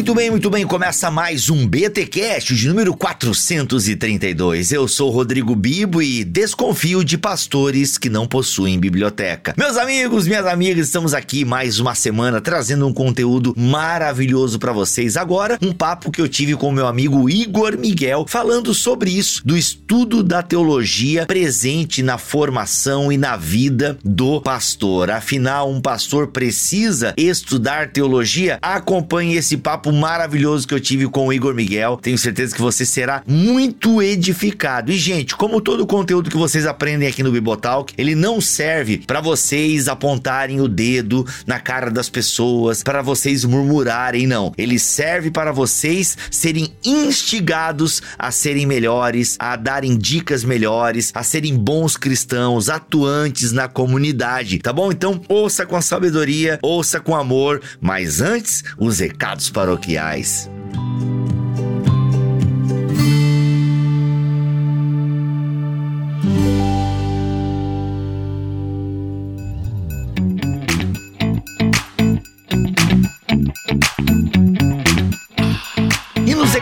Muito bem, muito bem. Começa mais um BTcast de número 432. Eu sou Rodrigo Bibo e desconfio de pastores que não possuem biblioteca. Meus amigos, minhas amigas, estamos aqui mais uma semana trazendo um conteúdo maravilhoso para vocês. Agora, um papo que eu tive com meu amigo Igor Miguel falando sobre isso, do estudo da teologia presente na formação e na vida do pastor. Afinal, um pastor precisa estudar teologia? Acompanhe esse papo maravilhoso que eu tive com o Igor Miguel. Tenho certeza que você será muito edificado. E, gente, como todo o conteúdo que vocês aprendem aqui no Bibotalk, ele não serve para vocês apontarem o dedo na cara das pessoas, para vocês murmurarem, não. Ele serve para vocês serem instigados a serem melhores, a darem dicas melhores, a serem bons cristãos, atuantes na comunidade, tá bom? Então, ouça com sabedoria, ouça com amor, mas antes, os recados paroquiais.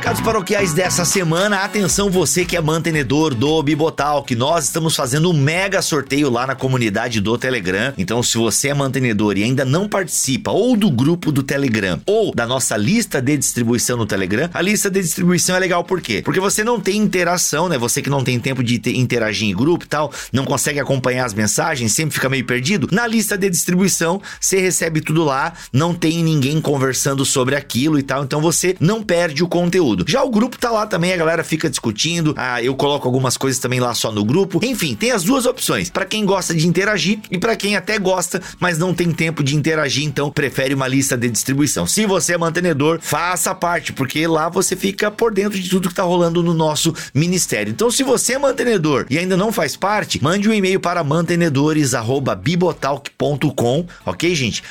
Recados paroquiais dessa semana. Atenção, você que é mantenedor do Bibotal, que nós estamos fazendo um mega sorteio lá na comunidade do Telegram. Então, se você é mantenedor e ainda não participa ou do grupo do Telegram ou da nossa lista de distribuição no Telegram, a lista de distribuição é legal por quê? Porque você não tem interação, né? Você que não tem tempo de interagir em grupo e tal, não consegue acompanhar as mensagens, sempre fica meio perdido. Na lista de distribuição, você recebe tudo lá, não tem ninguém conversando sobre aquilo e tal, então você não perde o conteúdo conteúdo. Já o grupo tá lá também, a galera fica discutindo. Ah, eu coloco algumas coisas também lá só no grupo. Enfim, tem as duas opções. Para quem gosta de interagir e para quem até gosta, mas não tem tempo de interagir, então prefere uma lista de distribuição. Se você é mantenedor, faça parte, porque lá você fica por dentro de tudo que tá rolando no nosso ministério. Então, se você é mantenedor e ainda não faz parte, mande um e-mail para mantenedores@bibotalk.com, OK, gente?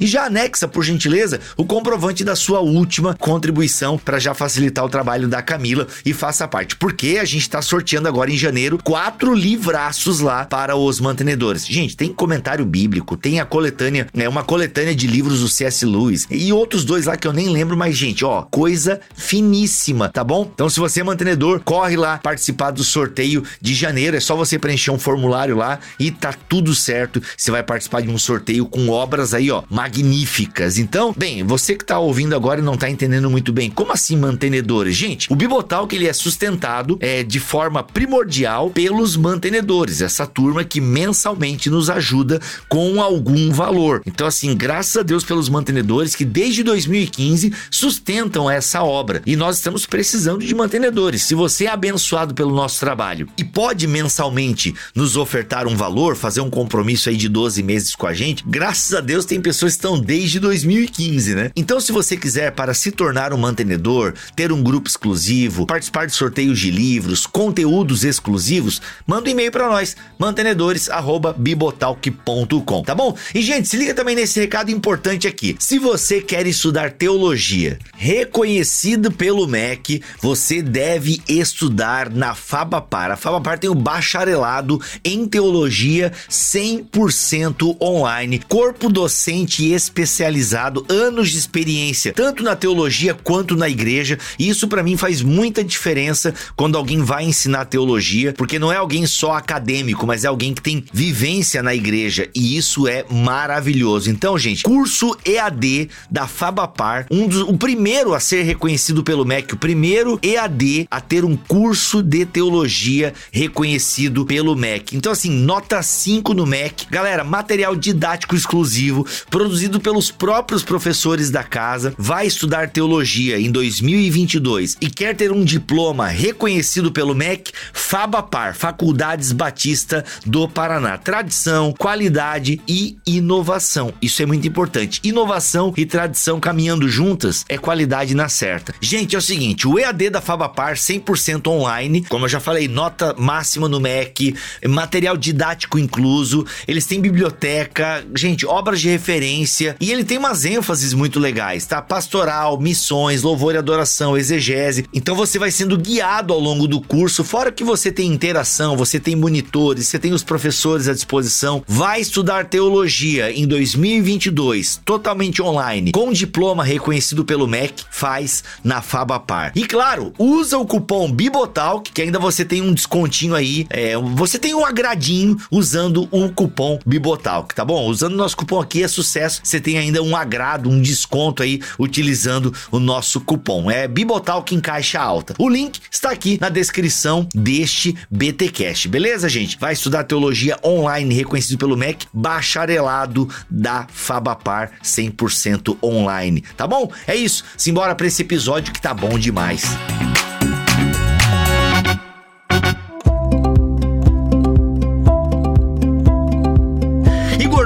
E já anexa, por gentileza, o comprovante da sua última contribuição para já facilitar o trabalho da Camila e faça parte. Porque a gente está sorteando agora em janeiro quatro livraços lá para os mantenedores. Gente, tem comentário bíblico, tem a coletânea, é uma coletânea de livros do C.S. Lewis e outros dois lá que eu nem lembro, mas gente, ó, coisa finíssima, tá bom? Então se você é mantenedor, corre lá participar do sorteio de janeiro, é só você preencher um formulário lá e tá tudo certo. Você vai participar de um sorteio com obras aí, ó, magníficas. Então, bem, você que tá ouvindo agora e não tá entendendo muito bem, como assim mantenedores? Gente, o Bibotalk ele é sustentado é, de forma primordial pelos mantenedores, essa turma que mensalmente nos ajuda com algum valor. Então, assim, graças a Deus pelos mantenedores que desde 2015 sustentam essa obra. E nós estamos precisando de mantenedores. Se você é abençoado pelo nosso trabalho e pode mensalmente nos ofertar um valor, fazer um compromisso aí de 12 meses com a gente, graças a Deus tem pessoas que estão desde 2015, né? Então, se você quiser para se tornar um mantenedor, ter um grupo exclusivo, participar de sorteios de livros, conteúdos exclusivos, manda um e-mail para nós, mantenedores@bibotalk.com, tá bom? E gente, se liga também nesse recado importante aqui. Se você quer estudar teologia, reconhecido pelo MEC, você deve estudar na Fabapar. A Fabapar tem o bacharelado em teologia 100% online, corpo docente especializado, anos de experiência, tanto na teologia quanto na igreja. E isso para mim faz muita diferença quando alguém vai ensinar teologia, porque não é alguém só acadêmico, mas é alguém que tem vivência na igreja. E isso é maravilhoso. Então, gente, curso EAD da Fabapar, um dos, o primeiro a ser reconhecido pelo MEC, o primeiro EAD a ter um curso de teologia reconhecido pelo MEC. Então, assim, nota 5 no MEC. Galera, material didático exclusivo produzido pelos próprios professores da casa, vai estudar teologia em 2022 e quer ter um diploma reconhecido pelo MEC, Fabapar, Faculdades Batista do Paraná. Tradição, qualidade e inovação. Isso é muito importante. Inovação e tradição caminhando juntas é qualidade na certa. Gente, é o seguinte, o EAD da Fabapar 100% online, como eu já falei, nota máxima no MEC, material didático incluso, eles têm biblioteca, gente, obra palavras de referência e ele tem umas ênfases muito legais, tá? Pastoral, missões, louvor e adoração, exegese. Então você vai sendo guiado ao longo do curso, fora que você tem interação, você tem monitores, você tem os professores à disposição. Vai estudar teologia em 2022, totalmente online, com diploma reconhecido pelo MEC, faz na Fabapar. E claro, usa o cupom Bibotalk, que ainda você tem um descontinho aí, é, você tem um agradinho usando o cupom Bibotalk, tá bom? Usando nosso cupom aqui é sucesso, você tem ainda um agrado, um desconto aí utilizando o nosso cupom. É Bibotalk em caixa alta. O link está aqui na descrição deste BTcast, beleza, gente? Vai estudar teologia online reconhecido pelo MEC, bacharelado da Fabapar 100% online, tá bom? É isso. Simbora para esse episódio que tá bom demais.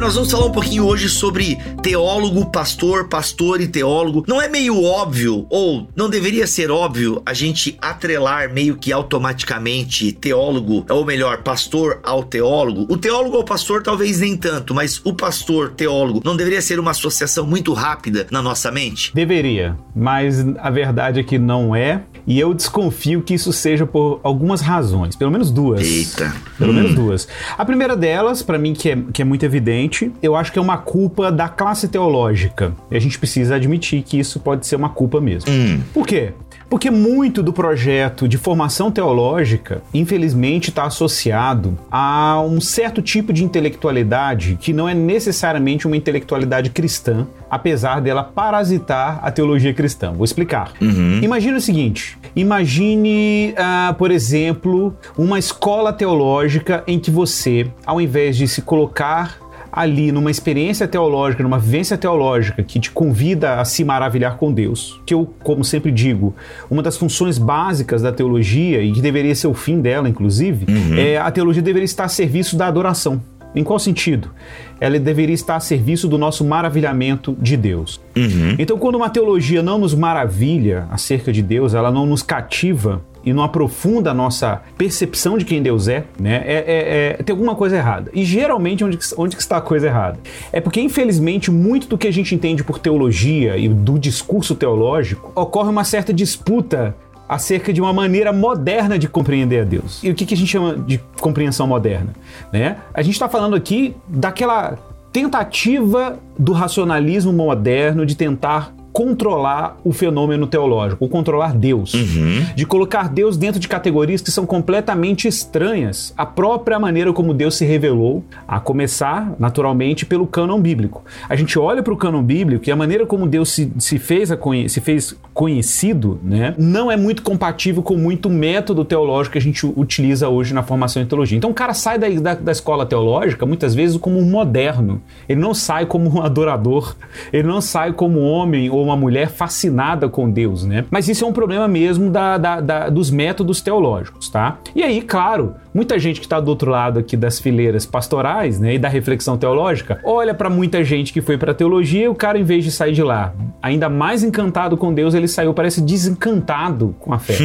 Nós vamos falar um pouquinho hoje sobre teólogo, pastor, pastor e teólogo. Não é meio óbvio, ou não deveria ser óbvio, a gente atrelar meio que automaticamente teólogo, ou melhor, pastor ao teólogo? O teólogo ao pastor talvez nem tanto, mas o pastor, teólogo, não deveria ser uma associação muito rápida na nossa mente? Deveria, mas a verdade é que não é. E eu desconfio que isso seja por algumas razões, pelo menos duas. Eita. Pelo hum. menos duas. A primeira delas, para mim, que é, que é muito evidente, eu acho que é uma culpa da classe teológica. E a gente precisa admitir que isso pode ser uma culpa mesmo. Hum. Por quê? Porque muito do projeto de formação teológica, infelizmente, está associado a um certo tipo de intelectualidade que não é necessariamente uma intelectualidade cristã, apesar dela parasitar a teologia cristã. Vou explicar. Uhum. Imagine o seguinte: imagine, uh, por exemplo, uma escola teológica em que você, ao invés de se colocar ali numa experiência teológica, numa vivência teológica que te convida a se maravilhar com Deus, que eu, como sempre digo, uma das funções básicas da teologia, e que deveria ser o fim dela, inclusive, uhum. é a teologia deveria estar a serviço da adoração. Em qual sentido? Ela deveria estar a serviço do nosso maravilhamento de Deus. Uhum. Então, quando uma teologia não nos maravilha acerca de Deus, ela não nos cativa, e não aprofunda a nossa percepção de quem Deus é, né? É, é, é tem alguma coisa errada. E geralmente onde, onde está a coisa errada? É porque, infelizmente, muito do que a gente entende por teologia e do discurso teológico ocorre uma certa disputa acerca de uma maneira moderna de compreender a Deus. E o que, que a gente chama de compreensão moderna? Né? A gente está falando aqui daquela tentativa do racionalismo moderno de tentar controlar o fenômeno teológico, ou controlar Deus. Uhum. De colocar Deus dentro de categorias que são completamente estranhas à própria maneira como Deus se revelou, a começar, naturalmente, pelo cânon bíblico. A gente olha para o cânon bíblico e a maneira como Deus se, se, fez, a, se fez conhecido, né, não é muito compatível com muito método teológico que a gente utiliza hoje na formação em teologia. Então o cara sai da, da, da escola teológica, muitas vezes, como um moderno. Ele não sai como um adorador, ele não sai como um homem ou uma mulher fascinada com Deus, né? Mas isso é um problema mesmo da, da, da dos métodos teológicos, tá? E aí, claro, muita gente que está do outro lado aqui das fileiras pastorais, né, e da reflexão teológica, olha para muita gente que foi para teologia e o cara, em vez de sair de lá ainda mais encantado com Deus, ele saiu, parece, desencantado com a fé.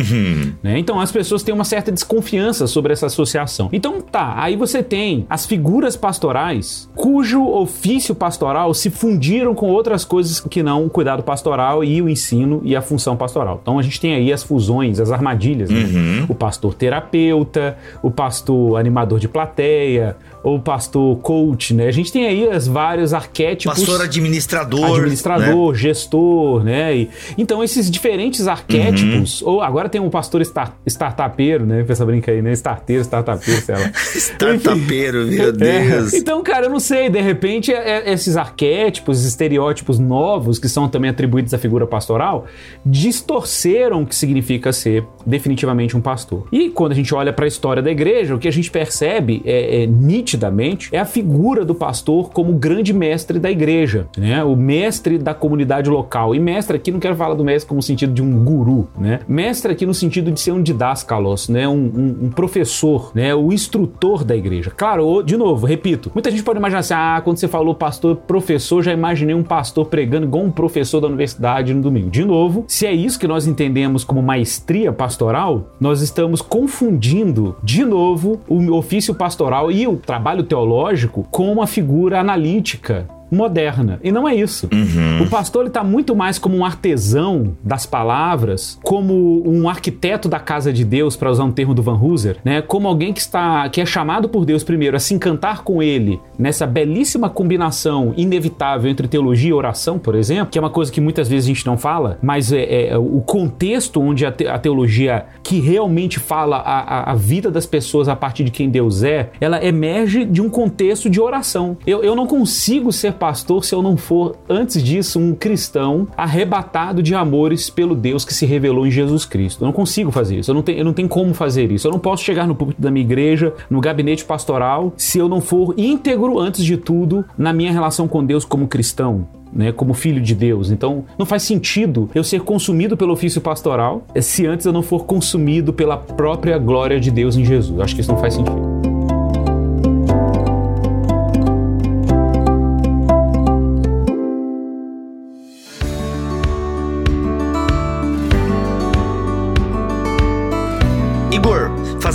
né? Então as pessoas têm uma certa desconfiança sobre essa associação. Então tá, aí você tem as figuras pastorais cujo ofício pastoral se fundiram com outras coisas que não o cuidado pastoral e o ensino e a função pastoral. Então a gente tem aí as fusões, as armadilhas, né? uhum. o pastor terapeuta, o pastor animador de plateia, ou pastor coach, né? A gente tem aí as vários arquétipos. Pastor administrador. Administrador, né? gestor, né? E, então, esses diferentes arquétipos, uhum. ou agora tem um pastor start, startupeiro, né? Essa brinca aí, né? Starteiro, startupeiro, sei lá. startupeiro, meu é. Deus. É. Então, cara, eu não sei, de repente, é, é, esses arquétipos, estereótipos novos, que são também atribuídos à figura pastoral, distorceram o que significa ser definitivamente um pastor. E quando a gente olha para a história da igreja, o que a gente percebe é, é nitidamente é a figura do pastor como grande mestre da igreja, né? O mestre da comunidade local. E mestre aqui não quero falar do mestre como sentido de um guru, né? Mestre aqui no sentido de ser um didascalos, né? Um, um, um professor, né? O instrutor da igreja. Claro, de novo, repito, muita gente pode imaginar assim, ah, quando você falou pastor, professor, já imaginei um pastor pregando igual um professor da universidade no domingo. De novo, se é isso que nós entendemos como maestria pastoral, nós estamos confundindo de novo o ofício pastoral e o trabalho teológico com uma figura analítica moderna. E não é isso. Uhum. O pastor está muito mais como um artesão das palavras, como um arquiteto da casa de Deus, para usar um termo do Van Hooser, né? Como alguém que está que é chamado por Deus primeiro a se encantar com ele nessa belíssima combinação inevitável entre teologia e oração, por exemplo, que é uma coisa que muitas vezes a gente não fala, mas é, é o contexto onde a, te, a, teologia que realmente fala a, a, a, vida das pessoas a partir de quem Deus é, ela emerge de um contexto de oração. Eu, eu não consigo ser pastor se eu não for, antes disso, um cristão arrebatado de amores pelo Deus que se revelou em Jesus Cristo. Eu não consigo fazer isso. Eu não tenho, eu não tenho como fazer isso. Eu não posso chegar no púlpito da minha igreja, no gabinete pastoral, se eu não for íntegro, antes de tudo, na minha relação com Deus como cristão né, como filho de Deus. Então, não faz sentido eu ser consumido pelo ofício pastoral se antes eu não for consumido pela própria glória de Deus em Jesus. Acho que isso não faz sentido.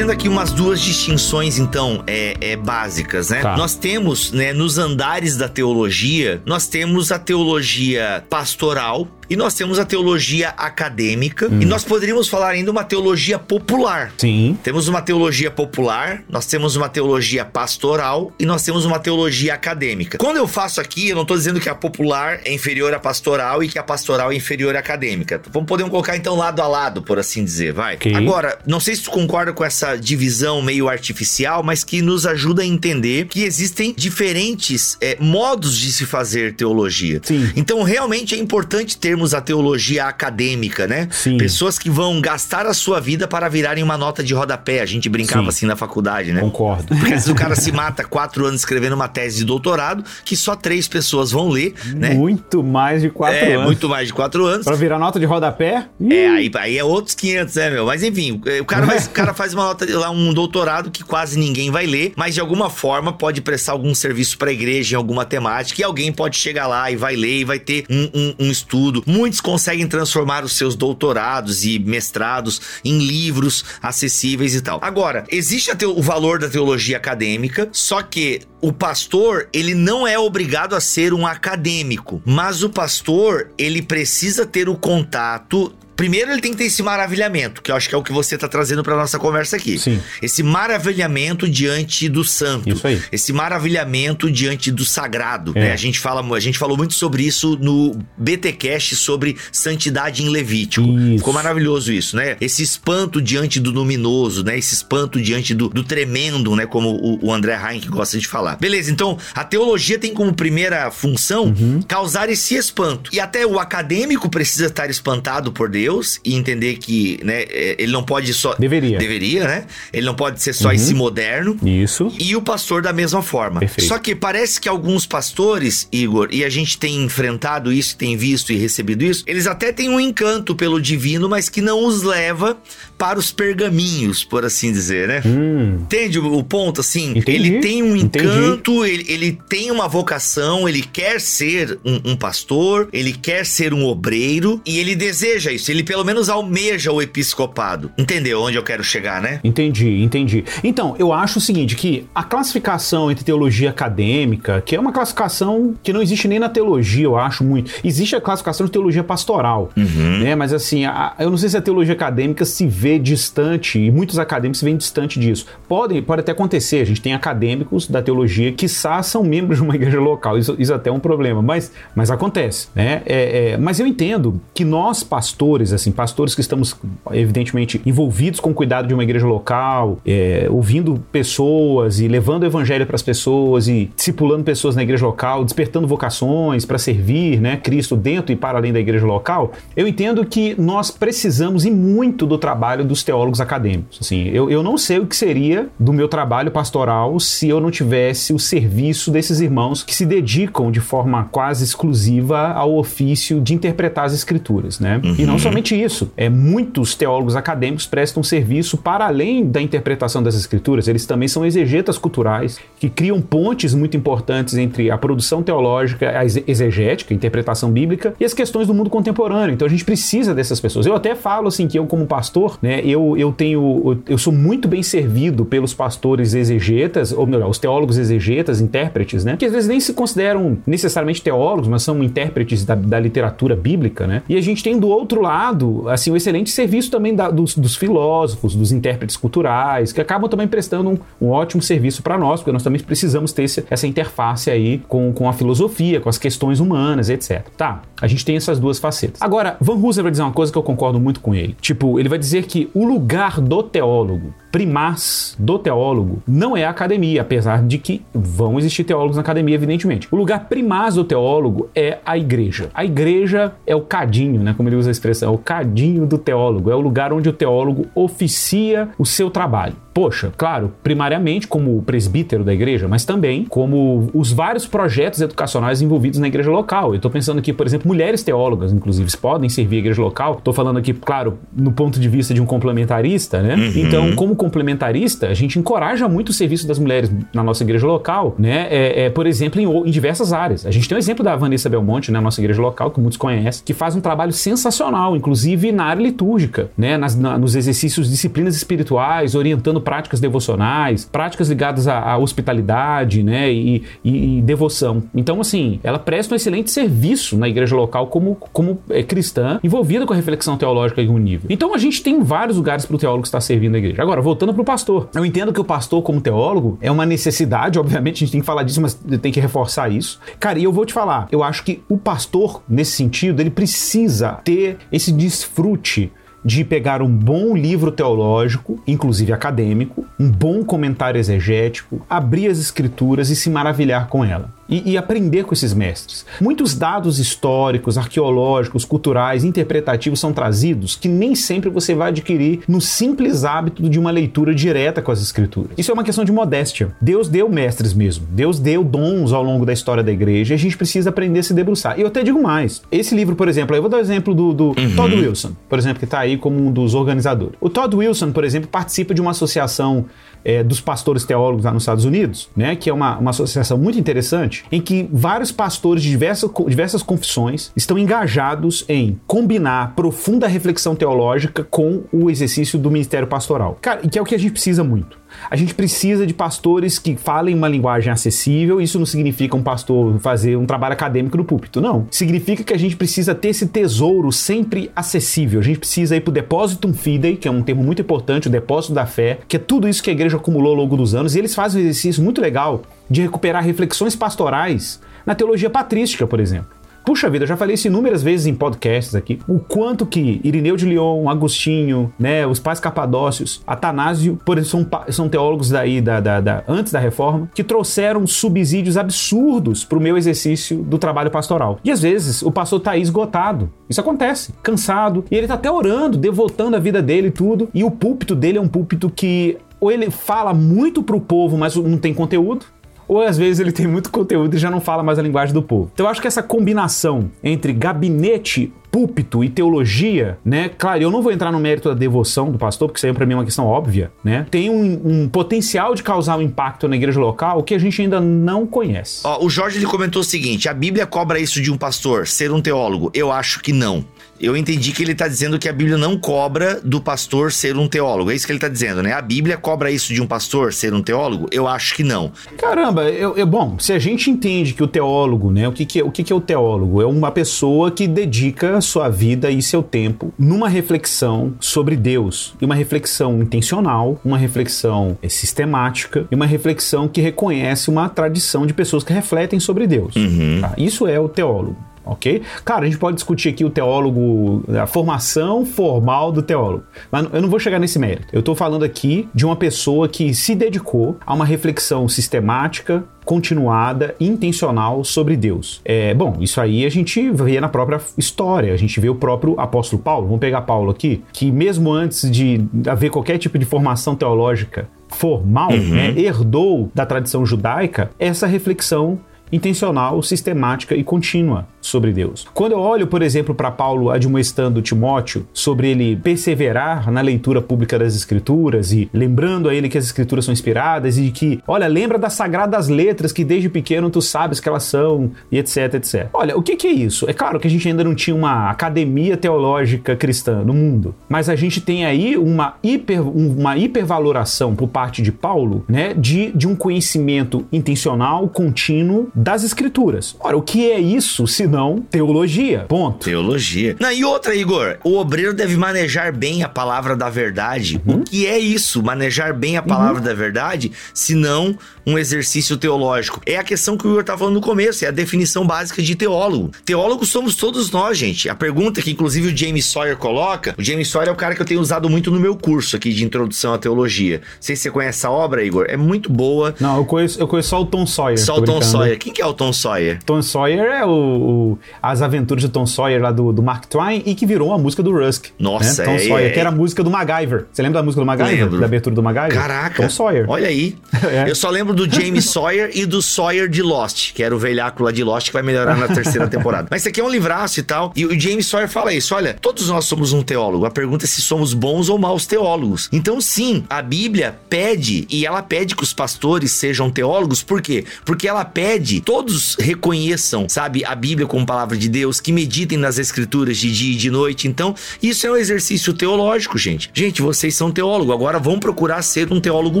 Fazendo aqui umas duas distinções, então, é, é básicas, né? Tá. Nós temos, né, nos andares da teologia, nós temos a teologia pastoral, e nós temos a teologia acadêmica hum. e nós poderíamos falar ainda uma teologia popular. Sim. Temos uma teologia popular, nós temos uma teologia pastoral e nós temos uma teologia acadêmica. Quando eu faço aqui, eu não estou dizendo que a popular é inferior à pastoral e que a pastoral é inferior à acadêmica. Vamos poder colocar então lado a lado, por assim dizer, vai. Okay. Agora, não sei se tu concorda com essa divisão meio artificial, mas que nos ajuda a entender que existem diferentes é, modos de se fazer teologia. Sim. Então, realmente é importante termos termos a teologia acadêmica, né? Sim. Pessoas que vão gastar a sua vida para virarem uma nota de rodapé. A gente brincava Sim. assim na faculdade, né? Concordo. Porque o cara se mata quatro anos escrevendo uma tese de doutorado que só três pessoas vão ler, né? Muito mais de quatro é, anos. muito mais de quatro anos. Para virar nota de rodapé? É, aí, aí é outros 500, né, meu? Mas enfim, o cara, vai, o cara faz uma nota, lá, um doutorado que quase ninguém vai ler, mas de alguma forma pode prestar algum serviço para a igreja em alguma temática e alguém pode chegar lá e vai ler e vai ter um, um, um estudo. Muitos conseguem transformar os seus doutorados e mestrados em livros acessíveis e tal. Agora, existe o valor da teologia acadêmica, só que o pastor, ele não é obrigado a ser um acadêmico, mas o pastor, ele precisa ter o contato Primeiro ele tem que ter esse maravilhamento, que eu acho que é o que você está trazendo para nossa conversa aqui. Sim. Esse maravilhamento diante do santo. Isso aí. Esse maravilhamento diante do sagrado. É. Né? A, gente fala, a gente falou muito sobre isso no BTcast sobre santidade em Levítico. Isso. Ficou maravilhoso isso, né? Esse espanto diante do luminoso, né? Esse espanto diante do, do tremendo, né? Como o, o André Heinck gosta de falar. Beleza, então a teologia tem como primeira função uhum. causar esse espanto. E até o acadêmico precisa estar espantado por Deus Deus e entender que, né, é, ele não pode só. Deveria. Deveria, né? Ele não pode ser só uhum. esse moderno. Isso. E o pastor da mesma forma. Perfeito. Só que parece que alguns pastores, Igor, e a gente tem enfrentado isso, tem visto e recebido isso, eles até têm um encanto pelo divino, mas que não os leva para os pergaminhos, por assim dizer, né? Hum. Entende o, o, ponto, assim? Entendi. Ele tem um encanto, ele, ele tem uma vocação, ele quer ser um, um pastor, ele quer ser um obreiro e ele deseja isso. Ele ele pelo menos almeja o episcopado. Entendeu onde eu quero chegar, né? Entendi, entendi. Então, eu acho o seguinte, que a classificação entre teologia acadêmica, que é uma classificação que não existe nem na teologia, eu acho muito. Existe a classificação de teologia pastoral, uhum. né? Mas assim, a, eu não sei se a teologia acadêmica se vê distante, e muitos acadêmicos se veem distante disso. Pode, pode até acontecer, a gente tem acadêmicos da teologia que são membros de uma igreja local, isso, isso até é um problema, mas, mas acontece, né? É, é, mas eu entendo que nós, pastores, pastores, assim, pastores que estamos evidentemente envolvidos com o cuidado de uma igreja local, é, ouvindo pessoas e levando o evangelho para as pessoas e discipulando pessoas na igreja local, despertando vocações para servir, né, Cristo dentro e para além da igreja local. Eu entendo que nós precisamos e muito do trabalho dos teólogos acadêmicos. Assim, eu, eu não sei o que seria do meu trabalho pastoral se eu não tivesse o serviço desses irmãos que se dedicam de forma quase exclusiva ao ofício de interpretar as escrituras, né? Uhum. E não somente exatamente isso. É, muitos teólogos acadêmicos prestam serviço para além da interpretação das escrituras, eles também são exegetas culturais que criam pontes muito importantes entre a produção teológica, a exegética, a interpretação bíblica e as questões do mundo contemporâneo. Então a gente precisa dessas pessoas. Eu até falo assim que eu como pastor, né, eu, eu tenho eu sou muito bem servido pelos pastores exegetas, ou melhor, os teólogos exegetas, intérpretes, né, que às vezes nem se consideram necessariamente teólogos, mas são intérpretes da, da literatura bíblica, né? E a gente tem do outro lado, assim, o excelente serviço também da, dos, dos, filósofos, dos intérpretes culturais, que acabam também prestando um, um ótimo serviço para nós, porque nós também precisamos ter esse, essa interface aí com, com a filosofia, com as questões humanas, etc. Tá, a gente tem essas duas facetas. Agora, Van Hooser vai dizer uma coisa que eu concordo muito com ele. Tipo, ele vai dizer que o lugar do teólogo primaz do teólogo não é a academia, apesar de que vão existir teólogos na academia, evidentemente. O lugar primaz do teólogo é a igreja. A igreja é o cadinho, né? Como ele usa a expressão, é o cadinho do teólogo, é o lugar onde o teólogo oficia o seu trabalho. Poxa, claro, primariamente como presbítero da igreja, mas também como os vários projetos educacionais envolvidos na igreja local. Eu estou pensando aqui, por exemplo, mulheres teólogas, inclusive, podem servir a igreja local. Estou falando aqui, claro, no ponto de vista de um complementarista, né? Uhum. Então, como complementarista, a gente encoraja muito o serviço das mulheres na nossa igreja local, né? É, é por exemplo, em, em, diversas áreas. A gente tem o um exemplo da Vanessa Belmonte, né, na nossa igreja local, que muitos conhecem, que faz um trabalho sensacional, inclusive na área litúrgica, né? Nas, na, nos exercícios, disciplinas espirituais, orientando práticas devocionais, práticas ligadas à, à hospitalidade, né? E, e, e, devoção. Então, assim, ela presta um excelente serviço na igreja local como, como é, cristã, envolvida com a reflexão teológica em um nível. Então, a gente tem vários lugares para o teólogo estar servindo a igreja. Agora, voltando para o pastor. Eu entendo que o pastor, como teólogo, é uma necessidade, obviamente, a gente tem que falar disso, mas tem que reforçar isso. Cara, e eu vou te falar, eu acho que o pastor, nesse sentido, ele precisa ter esse desfrute de pegar um bom livro teológico, inclusive acadêmico, um bom comentário exegético, abrir as escrituras e se maravilhar com ela e, e, aprender com esses mestres. Muitos dados históricos, arqueológicos, culturais, interpretativos são trazidos que nem sempre você vai adquirir no simples hábito de uma leitura direta com as escrituras. Isso é uma questão de modéstia. Deus deu mestres mesmo. Deus deu dons ao longo da história da igreja e a gente precisa aprender a se debruçar. E eu até digo mais. Esse livro, por exemplo, eu vou dar o exemplo do, do uhum. Todd Wilson, por exemplo, que está aí como um dos organizadores. O Todd Wilson, por exemplo, participa de uma associação é, dos pastores teólogos lá nos Estados Unidos, né, que é uma, uma associação muito interessante, em que vários pastores de diversas, diversas confissões estão engajados em combinar profunda reflexão teológica com o exercício do ministério pastoral. Cara, que é o que a gente precisa muito. A gente precisa de pastores que falem uma linguagem acessível. Isso não significa um pastor fazer um trabalho acadêmico no púlpito, não. Significa que a gente precisa ter esse tesouro sempre acessível. A gente precisa ir para o depositum fidei, que é um termo muito importante, o depósito da fé, que é tudo isso que a igreja acumulou ao longo dos anos. E eles fazem um exercício muito legal de recuperar reflexões pastorais na teologia patrística, por exemplo. Puxa vida, eu já falei isso inúmeras vezes em podcasts aqui. O quanto que Irineu de Lyon, Agostinho, né, os pais capadócios, Atanásio, por exemplo, são, são teólogos daí da, da, da, antes da reforma, que trouxeram subsídios absurdos para o meu exercício do trabalho pastoral. E às vezes o pastor tá aí esgotado. Isso acontece, cansado, e ele tá até orando, devotando a vida dele e tudo. E o púlpito dele é um púlpito que ou ele fala muito pro povo, mas não tem conteúdo, ou às vezes ele tem muito conteúdo e já não fala mais a linguagem do povo. Então eu acho que essa combinação entre gabinete púlpito e teologia, né? Claro, eu não vou entrar no mérito da devoção do pastor, porque isso aí para mim é uma questão óbvia, né? Tem um, um, potencial de causar um impacto na igreja local que a gente ainda não conhece. Ó, o Jorge ele comentou o seguinte: a Bíblia cobra isso de um pastor, ser um teólogo. Eu acho que não eu entendi que ele está dizendo que a Bíblia não cobra do pastor ser um teólogo. É isso que ele está dizendo, né? A Bíblia cobra isso de um pastor ser um teólogo? Eu acho que não. Caramba, eu, eu bom, se a gente entende que o teólogo, né? O que, que, é, o que, que é o teólogo? É uma pessoa que dedica sua vida e seu tempo numa reflexão sobre Deus. E uma reflexão intencional, uma reflexão é, sistemática e uma reflexão que reconhece uma tradição de pessoas que refletem sobre Deus. Uhum. Tá? Isso é o teólogo ok? Claro, a gente pode discutir aqui o teólogo, a formação formal do teólogo, mas eu não vou chegar nesse mérito. Eu estou falando aqui de uma pessoa que se dedicou a uma reflexão sistemática, continuada, intencional sobre Deus. É, bom, isso aí a gente vê na própria história, a gente vê o próprio apóstolo Paulo, vamos pegar Paulo aqui, que mesmo antes de haver qualquer tipo de formação teológica formal, uhum. né, herdou da tradição judaica essa reflexão intencional, sistemática e contínua sobre Deus. Quando eu olho, por exemplo, para Paulo admoestando Timóteo sobre ele perseverar na leitura pública das Escrituras e lembrando a ele que as Escrituras são inspiradas e que, olha, lembra das sagradas letras que desde pequeno tu sabes que elas são e etc, etc. Olha, o que, que é isso? É claro que a gente ainda não tinha uma academia teológica cristã no mundo, mas a gente tem aí uma, hiper, uma hipervaloração por parte de Paulo, né, de, de um conhecimento intencional, contínuo das Escrituras. Ora, o que é isso se não teologia? Ponto. Teologia. Não, e outra, Igor, o obreiro deve manejar bem a palavra da verdade. Uhum. O que é isso? Manejar bem a palavra uhum. da verdade, se não um exercício teológico. É a questão que o Igor estava falando no começo, é a definição básica de teólogo. Teólogos somos todos nós, gente. A pergunta que inclusive o James Sawyer coloca, o James Sawyer é o cara que eu tenho usado muito no meu curso aqui de introdução à teologia. Não sei se você conhece essa obra, Igor, é muito boa. Não, eu conheço, eu conheço só o Tom Sawyer. Só o Tom Sawyer. Quem que é o Tom Sawyer? Tom Sawyer é o, o as aventuras de Tom Sawyer lá do, do, Mark Twain e que virou a música do Rusk. Nossa, né? Tom é, Sawyer, é, que era a música do MacGyver. Você lembra da música do MacGyver? Lembro. Da abertura do MacGyver? Caraca. Tom Sawyer. Olha aí. é. Eu só lembro do James Sawyer e do Sawyer de Lost, que era o velhaco lá de Lost que vai melhorar na terceira temporada. Mas isso aqui é um livraço e tal. E o James Sawyer fala isso: olha, todos nós somos um teólogo. A pergunta é se somos bons ou maus teólogos. Então, sim, a Bíblia pede, e ela pede que os pastores sejam teólogos, por quê? Porque ela pede, todos reconheçam, sabe, a Bíblia como palavra de Deus, que meditem nas escrituras de dia e de noite. Então, isso é um exercício teológico, gente. Gente, vocês são teólogos, agora vão procurar ser um teólogo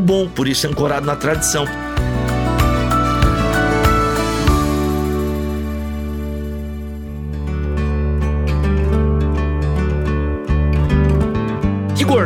bom, por isso ancorado na tradição. Igor,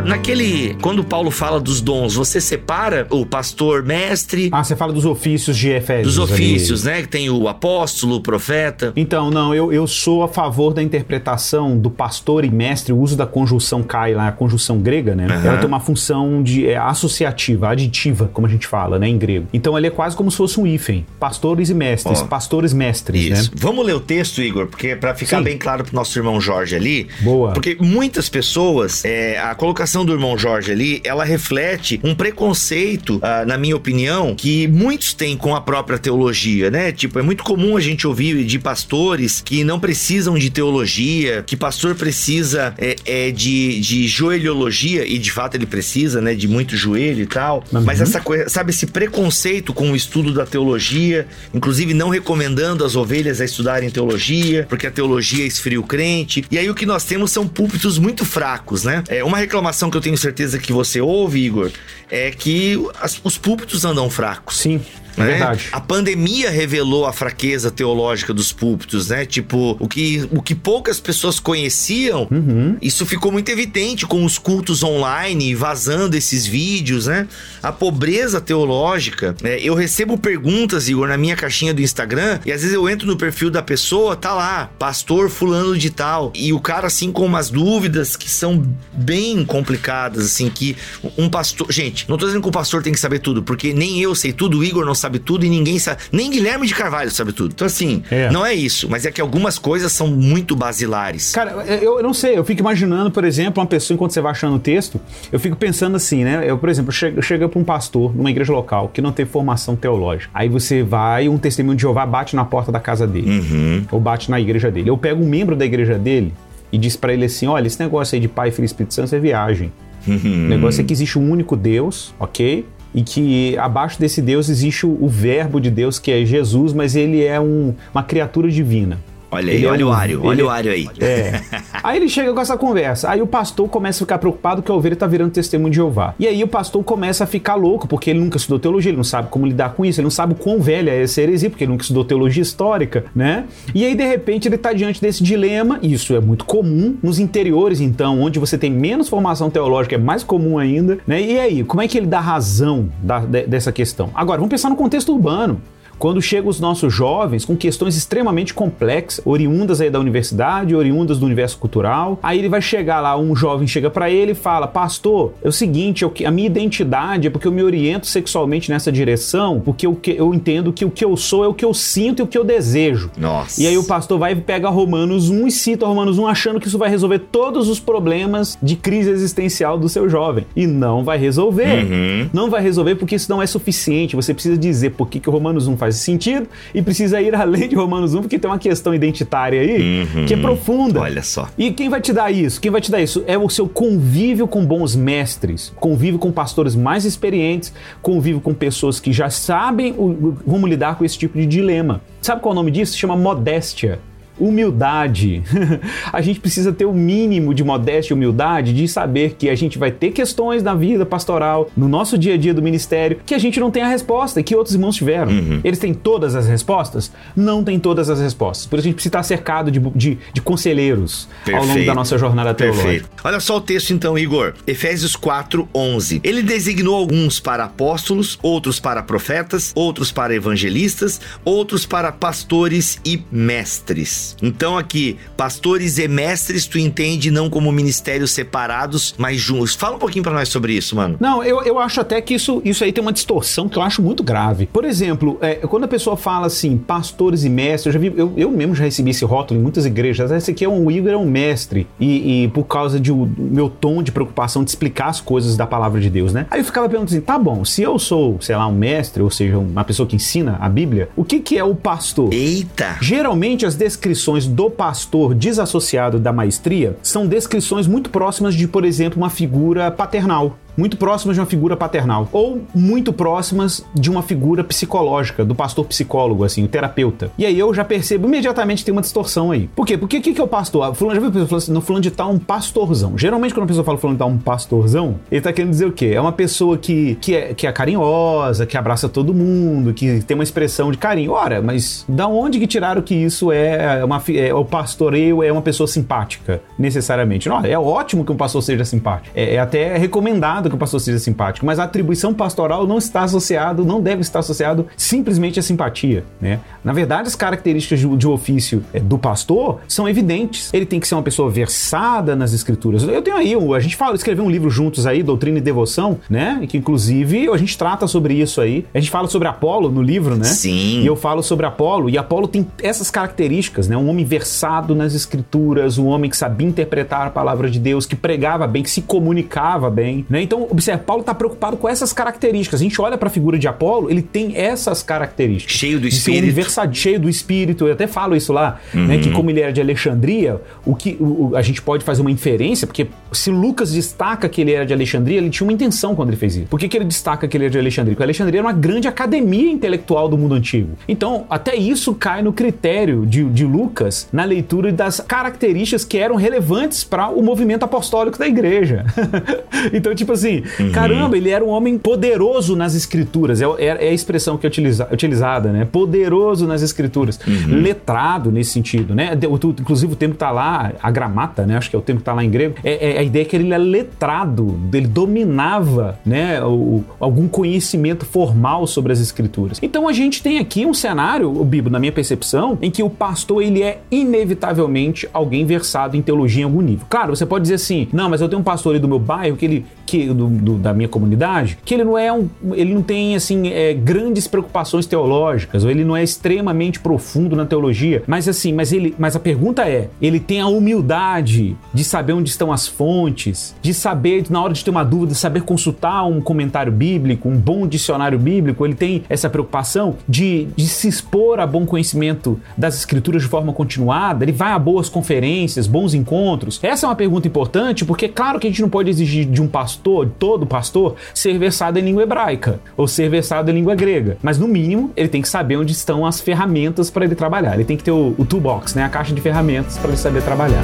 naquele. Quando Paulo fala dos dons, você separa o pastor mestre. Ah, você fala dos ofícios de Efésios. Dos ofícios, ali. né? Que tem o apóstolo, o profeta. Então, não, eu, eu sou a favor da interpretação do pastor e mestre, o uso da conjunção kai lá, a conjunção grega, né? Uhum. Ela tem uma função de é, associativa, aditiva, como a gente fala, né, em grego. Então ele é quase como se fosse um hífen. Pastores e mestres, oh. pastores mestres, Isso. né? Vamos ler o texto, Igor, porque para ficar Sim. bem claro pro nosso irmão Jorge ali. Boa. Porque muitas pessoas, é, a colocação colocação do irmão Jorge ali, ela reflete um preconceito, uh, na minha opinião, que muitos têm com a própria teologia, né? Tipo, é muito comum a gente ouvir de pastores que não precisam de teologia, que pastor precisa é, é de, de joelhologia, e de fato ele precisa, né? De muito joelho e tal. Uhum. Mas essa coisa, sabe, esse preconceito com o estudo da teologia, inclusive não recomendando as ovelhas a estudarem teologia, porque a teologia esfria o crente. E aí o que nós temos são púlpitos muito fracos, né? É uma reclamação reclamação que eu tenho certeza que você ouve, Igor, é que as, os púlpitos andam fracos. Sim. É né? verdade. A pandemia revelou a fraqueza teológica dos púlpitos, né? Tipo, o que, o que poucas pessoas conheciam, uhum. isso ficou muito evidente com os cultos online, vazando esses vídeos, né? A pobreza teológica. Né? Eu recebo perguntas, Igor, na minha caixinha do Instagram, e às vezes eu entro no perfil da pessoa, tá lá, pastor fulano de tal. E o cara, assim, com umas dúvidas que são bem complicadas, assim, que um pastor. Gente, não tô dizendo que o pastor tem que saber tudo, porque nem eu sei tudo, o Igor não sabe sabe tudo e ninguém sabe. Nem Guilherme de Carvalho sabe tudo. Então, assim, é. não é isso, mas é que algumas coisas são muito basilares. Cara, eu, eu não sei, eu fico imaginando, por exemplo, uma pessoa, enquanto você vai achando o texto, eu fico pensando assim, né? Eu, por exemplo, chego, chega para um pastor numa igreja local que não tem formação teológica. Aí você vai, um testemunho de Jeová bate na porta da casa dele, uhum. ou bate na igreja dele. Eu pego um membro da igreja dele e diz para ele assim: olha, esse negócio aí de Pai, Filho e Espírito Santo é viagem. Uhum. O negócio é que existe um único Deus, ok? E que abaixo desse Deus existe o, o Verbo de Deus, que é Jesus, mas ele é um, uma criatura divina. Olha aí, ele olha é um, o Ário, olha ele, o Ário aí. É. Aí ele chega com essa conversa. Aí o pastor começa a ficar preocupado que a ovelha tá virando testemunho de Jeová. E aí o pastor começa a ficar louco, porque ele nunca estudou teologia, ele não sabe como lidar com isso, ele não sabe o quão velha é essa heresia, porque ele nunca estudou teologia histórica, né? E aí, de repente, ele tá diante desse dilema, e isso é muito comum nos interiores, então, onde você tem menos formação teológica, é mais comum ainda, né? E aí, como é que ele dá razão da, de, dessa questão? Agora, vamos pensar no contexto urbano quando chegam os nossos jovens com questões extremamente complexas, oriundas aí da universidade, oriundas do universo cultural, aí ele vai chegar lá, um jovem chega para ele e fala: Pastor, é o seguinte, eu, a minha identidade é porque eu me oriento sexualmente nessa direção, porque eu, eu entendo que o que eu sou é o que eu sinto e o que eu desejo. Nossa. E aí o pastor vai e pega Romanos 1 e cita Romanos 1 achando que isso vai resolver todos os problemas de crise existencial do seu jovem. E não vai resolver. Uhum. Não vai resolver porque isso não é suficiente. Você precisa dizer por que, que o Romanos 1 faz faz sentido e precisa ir além de Romanos 1 porque tem uma questão identitária aí que é profunda. Olha só. E quem vai te dar isso? Quem vai te dar isso? É o seu convívio com bons mestres, convívio com pastores mais experientes, convívio com pessoas que já sabem o, como lidar com esse tipo de dilema. Sabe qual é o nome disso? Se chama modéstia humildade. a gente precisa ter o mínimo de modéstia e humildade de saber que a gente vai ter questões na vida pastoral, no nosso dia a dia do ministério, que a gente não tem a resposta e que outros irmãos tiveram. Uhum. Eles têm todas as respostas? Não tem todas as respostas. Por isso a gente precisa estar cercado de, de, de conselheiros Perfeito. ao longo da nossa jornada teológica. Perfeito. Olha só o texto então, Igor. Efésios 4, 11. Ele designou alguns para apóstolos, outros para profetas, outros para evangelistas, outros para pastores e mestres então aqui, pastores e mestres, tu entende não como ministérios separados, mas juntos. Fala um pouquinho para nós sobre isso, mano. Não, eu, eu acho até que isso, isso aí tem uma distorção que eu acho muito grave. Por exemplo, é, quando a pessoa fala assim, pastores e mestres, eu já vi, eu, eu mesmo já recebi esse rótulo em muitas igrejas. Esse aqui é um Igor é um mestre. E, e por causa do meu tom de preocupação de explicar as coisas da palavra de Deus, né? Aí eu ficava perguntando assim, tá bom, se eu sou, sei lá, um mestre, ou seja, uma pessoa que ensina a Bíblia, o que, que é o pastor? Eita! Geralmente as descrições descrições do pastor desassociado da maestria são descrições muito próximas de, por exemplo, uma figura paternal muito próximas de uma figura paternal ou muito próximas de uma figura psicológica, do pastor psicólogo, assim, o terapeuta. E aí eu já percebo imediatamente que tem uma distorção aí. Por quê? Porque o que, que é o pastor? Ah, fulano, já viu a pessoa falando assim, no fulano de tal um pastorzão. Geralmente quando a pessoa fala fulano de tal um pastorzão, ele tá querendo dizer o quê? É uma pessoa que, que, é, que é carinhosa, que abraça todo mundo, que tem uma expressão de carinho. Ora, mas da onde que tiraram que isso é uma é, o pastoreio é uma pessoa simpática, necessariamente? Não, é ótimo que um pastor seja simpático. É, é até recomendado que o pastor seja simpático, mas a atribuição pastoral não está associado, não deve estar associado simplesmente à simpatia, né? Na verdade, as características de, de ofício é, do pastor são evidentes. Ele tem que ser uma pessoa versada nas escrituras. Eu tenho aí, a gente fala, escreveu um livro juntos aí, Doutrina e Devoção, né? E que inclusive a gente trata sobre isso aí. A gente fala sobre Apolo no livro, né? Sim. E eu falo sobre Apolo, e Apolo tem essas características, né? Um homem versado nas escrituras, um homem que sabia interpretar a palavra de Deus, que pregava bem, que se comunicava bem, né? Então, então, observe, Paulo está preocupado com essas características. A gente olha para a figura de Apolo, ele tem essas características. Cheio do espírito. Um cheio do espírito. Eu até falo isso lá, uhum. né, que como ele era de Alexandria, o que o, a gente pode fazer uma inferência, porque se Lucas destaca que ele era de Alexandria, ele tinha uma intenção quando ele fez isso. Por que, que ele destaca que ele era de Alexandria? Porque Alexandria era uma grande academia intelectual do mundo antigo. Então, até isso cai no critério de, de Lucas na leitura das características que eram relevantes para o movimento apostólico da igreja. então, tipo assim, assim, uhum. caramba, ele era um homem poderoso nas escrituras. É, é, é a expressão que é utiliza, utilizada, né? Poderoso nas escrituras. Uhum. Letrado nesse sentido, né? O, inclusive o termo que tá lá, a gramata, né? Acho que é o termo que tá lá em grego. É, é a ideia que ele é letrado, ele dominava, né? O, algum conhecimento formal sobre as escrituras. Então a gente tem aqui um cenário, o Bibo, na minha percepção, em que o pastor ele é inevitavelmente alguém versado em teologia em algum nível. Claro, você pode dizer assim, não, mas eu tenho um pastor ali do meu bairro que ele que do, do, da minha comunidade, que ele não é um, ele não tem assim é, grandes preocupações teológicas, ou ele não é extremamente profundo na teologia, mas assim, mas ele, mas a pergunta é, ele tem a humildade de saber onde estão as fontes, de saber na hora de ter uma dúvida, saber consultar um comentário bíblico, um bom dicionário bíblico, ele tem essa preocupação de, de se expor a bom conhecimento das escrituras de forma continuada, ele vai a boas conferências, bons encontros. Essa é uma pergunta importante, porque é claro que a gente não pode exigir de um pastor todo pastor, ser versado em língua hebraica ou ser versado em língua grega. Mas no mínimo, ele tem que saber onde estão as ferramentas para ele trabalhar. Ele tem que ter o, o toolbox, né? a caixa de ferramentas para ele saber trabalhar.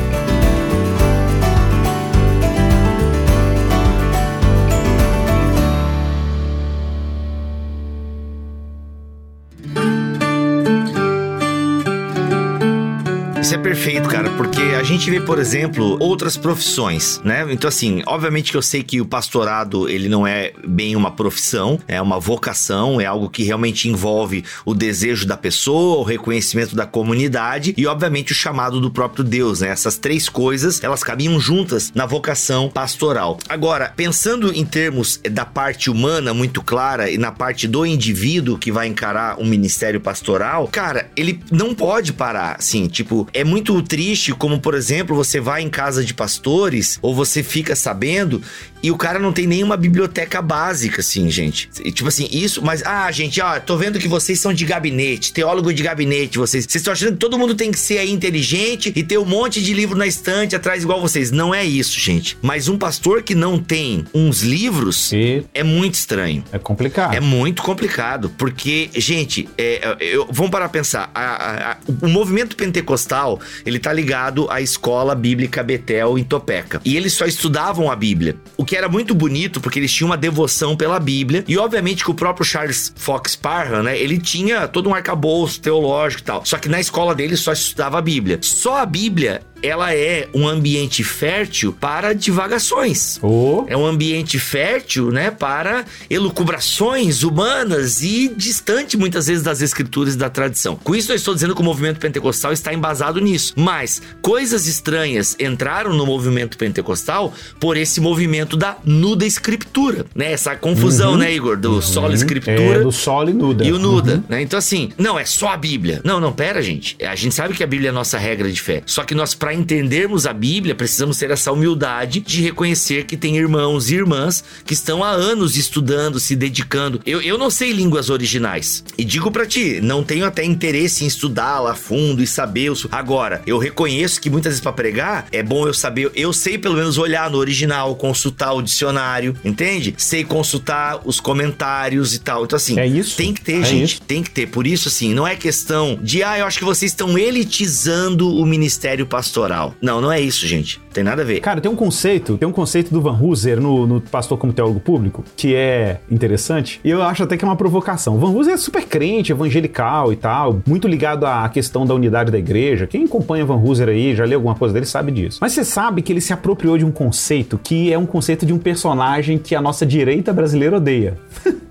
Isso é perfeito, cara, porque a gente vê, por exemplo, outras profissões, né? Então, assim, obviamente que eu sei que o pastorado, ele não é bem uma profissão, é uma vocação, é algo que realmente envolve o desejo da pessoa, o reconhecimento da comunidade e, obviamente, o chamado do próprio Deus, né? Essas três coisas, elas caminham juntas na vocação pastoral. Agora, pensando em termos da parte humana muito clara e na parte do indivíduo que vai encarar um ministério pastoral, cara, ele não pode parar, assim, tipo, é muito triste como, por exemplo, você vai em casa de pastores ou você fica sabendo e o cara não tem nenhuma biblioteca básica, assim, gente. E, tipo assim, isso, mas, ah, gente, ó, tô vendo que vocês são de gabinete, teólogo de gabinete, vocês. Vocês estão achando que todo mundo tem que ser aí inteligente e ter um monte de livro na estante atrás igual vocês. Não é isso, gente. Mas um pastor que não tem uns livros E é muito estranho. é complicado. É muito complicado, porque, gente, é, eu- vamos parar pra pensar. A- a- a- o movimento pentecostal, ele tá ligado à escola bíblica Betel em Topeka. E eles só estudavam a Bíblia. O que era muito bonito, porque eles tinham uma devoção pela Bíblia. E, obviamente, que o próprio Charles Fox Parham, né, ele tinha todo um arcabouço teológico e tal. Só que na escola dele só estudava a Bíblia. Só a Bíblia, ela é um ambiente fértil para divagações. Ô, É um ambiente fértil, né, para elucubrações humanas e distante muitas vezes das escrituras e da tradição. Com isso eu estou dizendo que o movimento pentecostal está embasado nisso. Mas coisas estranhas entraram no movimento pentecostal por esse movimento da nuda escritura, né? Essa confusão, né, Igor, do solo escritura é do solo e nuda. e o Nuda, Uhum. né? Então, assim, não, é só a Bíblia. Não, não, pera, gente. A gente sabe que a Bíblia é a nossa regra de fé. Só que nós, para entendermos a Bíblia, precisamos ter essa humildade de reconhecer que tem irmãos e irmãs que estão há anos estudando, se dedicando. Eu, eu não sei línguas originais. E digo pra ti, não tenho até interesse em estudá-la a fundo e saber. o su- Agora, eu reconheço que muitas vezes pra pregar, é bom eu saber. Eu sei pelo menos olhar no original, consultar o dicionário, entende? Sei consultar os comentários e tal. Então, assim, É isso. tem que ter, É gente. isso. Tem que ter. Por isso, assim, não é questão de, ah, eu acho que vocês estão elitizando o ministério pastoral. Não, não é isso, gente. Tem nada a ver. Cara, tem um conceito, tem um conceito do Van Hooser no, no Pastor como Teólogo Público, que é interessante, e eu acho até que é uma provocação. O Van Hooser é super crente, evangelical e tal, muito ligado à questão da unidade da igreja. Quem acompanha Van Hooser aí, já leu alguma coisa dele, sabe disso. Mas você sabe que ele se apropriou de um conceito que é um conceito de um personagem que a nossa direita brasileira odeia.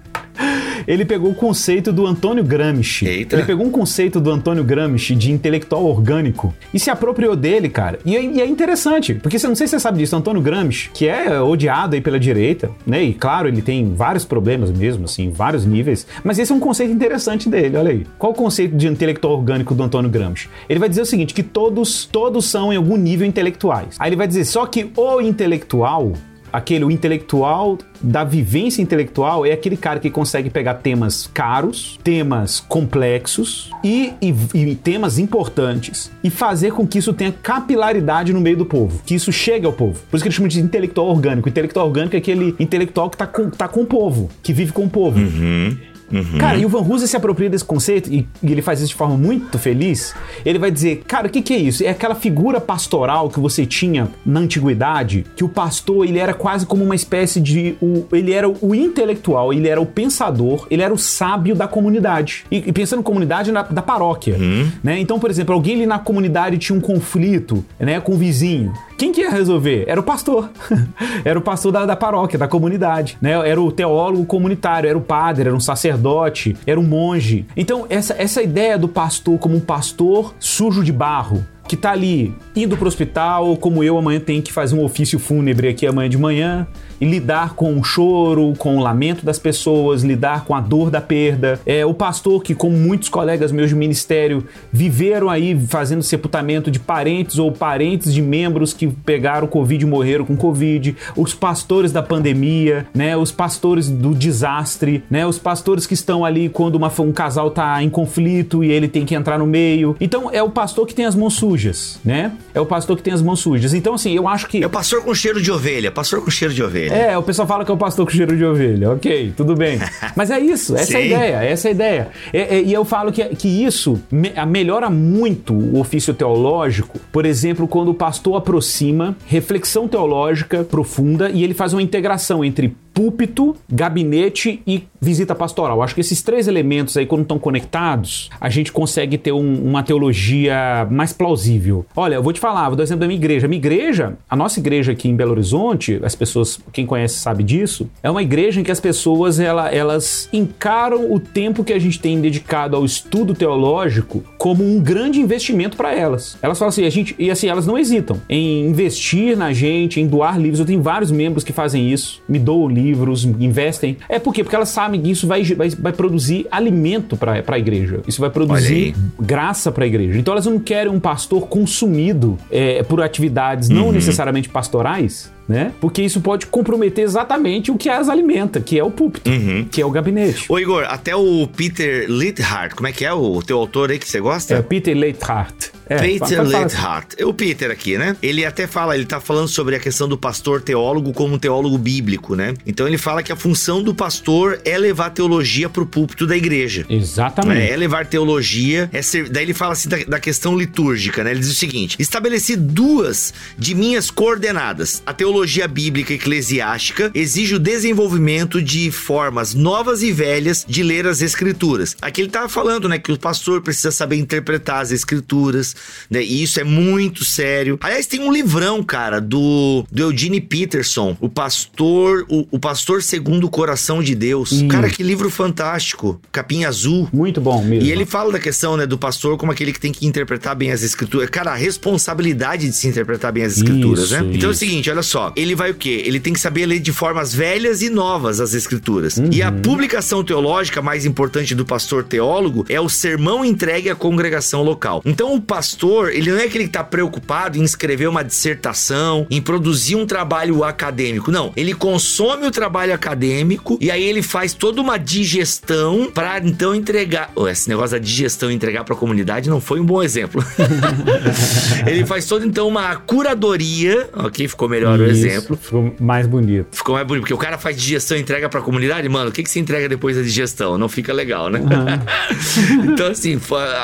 Ele pegou o conceito do Antônio Gramsci. Eita. Ele pegou um conceito do Antônio Gramsci de intelectual orgânico e se apropriou dele, cara. E é, e é interessante, porque você não sei se você sabe disso, Antônio Gramsci, que é odiado aí pela direita, né? E claro, ele tem vários problemas mesmo, assim, vários níveis, mas esse é um conceito interessante dele, olha aí. Qual o conceito de intelectual orgânico do Antônio Gramsci? Ele vai dizer o seguinte, que todos, todos são em algum nível intelectuais. Aí ele vai dizer só que o intelectual aquele o intelectual da vivência intelectual é aquele cara que consegue pegar temas caros, temas complexos e, e- e temas importantes e fazer com que isso tenha capilaridade no meio do povo, que isso chegue ao povo. Por isso que eles chamam de intelectual orgânico. O intelectual orgânico é aquele intelectual que tá com, tá com o povo, que vive com o povo. Cara, e o Van Hooser se apropria desse conceito e, e ele faz isso de forma muito feliz. Ele vai dizer, cara, o que, que é isso? É aquela figura pastoral que você tinha na antiguidade, que o pastor ele era quase como uma espécie de, o, ele era o intelectual, ele era o pensador, ele era o sábio da comunidade. E, e pensando em comunidade na- da paróquia, né? Então, por exemplo, alguém ali na comunidade tinha um conflito, né, com o vizinho. Quem que ia resolver? Era o pastor. era o pastor da, da paróquia, da comunidade, né? Era o teólogo comunitário, era o padre, era um sacerdote, era um monge. Então, essa, essa ideia do pastor como um pastor sujo de barro, que tá ali indo pro hospital, ou como eu amanhã tenho que fazer um ofício fúnebre aqui amanhã de manhã, e lidar com o choro, com o lamento das pessoas, lidar com a dor da perda. É o pastor que, como muitos colegas meus de ministério, viveram aí fazendo sepultamento de parentes ou parentes de membros que pegaram Covid e morreram com Covid, os pastores da pandemia, né, os pastores do desastre, né, os pastores que estão ali quando uma- um casal tá em conflito e ele tem que entrar no meio. Então é o pastor que tem as mãos sujas, né? É o pastor que tem as mãos sujas. Então assim, eu acho que É o pastor com cheiro de ovelha, pastor com cheiro de ovelha. é, o pessoal fala que é o pastor com cheiro de ovelha. Ok, tudo bem. Mas é isso, essa é a ideia, essa é a ideia. É- é- e eu falo que, que isso me- melhora muito o ofício teológico, por exemplo, quando o pastor aproxima reflexão teológica profunda e ele faz uma integração entre púlpito, gabinete e visita pastoral. Acho que esses três elementos aí, quando estão conectados, a gente consegue ter um- uma teologia mais plausível. Olha, eu vou te falar, vou dar exemplo da minha igreja. Minha igreja, a nossa igreja aqui em Belo Horizonte, as pessoas, quem conhece sabe disso, é uma igreja em que as pessoas ela- elas encaram o tempo que a gente tem dedicado ao estudo teológico como um grande investimento para elas. Elas falam assim, a gente, e assim, elas não hesitam em investir na gente, em doar livros. Eu tenho vários membros que fazem isso, me doam livros, investem. É por quê? Porque elas sabem que isso vai, vai, vai produzir alimento para a igreja. Isso vai produzir graça para a igreja. Então elas não querem um pastor consumido é, por atividades não necessariamente pastorais. né? Porque isso pode comprometer exatamente o que as alimenta, que é o púlpito, Uhum. que é o gabinete. Ô Igor, até o Peter Lithart, como é que é o teu autor aí que você gosta? É Peter Leithart. É, Peter. Leithart. É o Peter aqui, né? Ele até fala, ele tá falando sobre a questão do pastor teólogo como um teólogo bíblico, né? Então ele fala que a função do pastor é levar teologia pro púlpito da igreja. Exatamente. É, é levar teologia, é ser- daí ele fala assim da, da questão litúrgica, né? Ele diz o seguinte: estabeleci duas de minhas coordenadas. A teologia bíblica eclesiástica exige o desenvolvimento de formas novas e velhas de ler as escrituras. Aqui ele tava falando, né, que o pastor precisa saber interpretar as escrituras, né? E isso é muito sério. Aliás, tem um livrão, cara, do, do Eugene Peterson, o pastor, o, o pastor segundo o coração de Deus. Hum. Cara, que livro fantástico. Capinha azul. Muito bom mesmo. E ele fala da questão, né, do pastor como aquele que tem que interpretar bem as escrituras. Cara, a responsabilidade de se interpretar bem as escrituras, Isso, né? Então é o isso. seguinte, olha só. Ele vai o quê? Ele tem que saber ler de formas velhas e novas as escrituras. Uhum. E a publicação teológica mais importante do pastor teólogo é o sermão entregue à congregação local. Então o pastor, ele não é aquele que tá preocupado em escrever uma dissertação, em produzir um trabalho acadêmico. Não, ele consome o trabalho acadêmico e aí ele faz toda uma digestão para então entregar. Oh, esse negócio da digestão entregar para a comunidade não foi um bom exemplo. ele faz toda então uma curadoria, ok? Ficou melhor o Isso, exemplo. Ficou mais bonito. Ficou mais bonito, porque o cara faz digestão e entrega pra comunidade, mano, o que, que se entrega depois da digestão? Não fica legal, né? então, assim,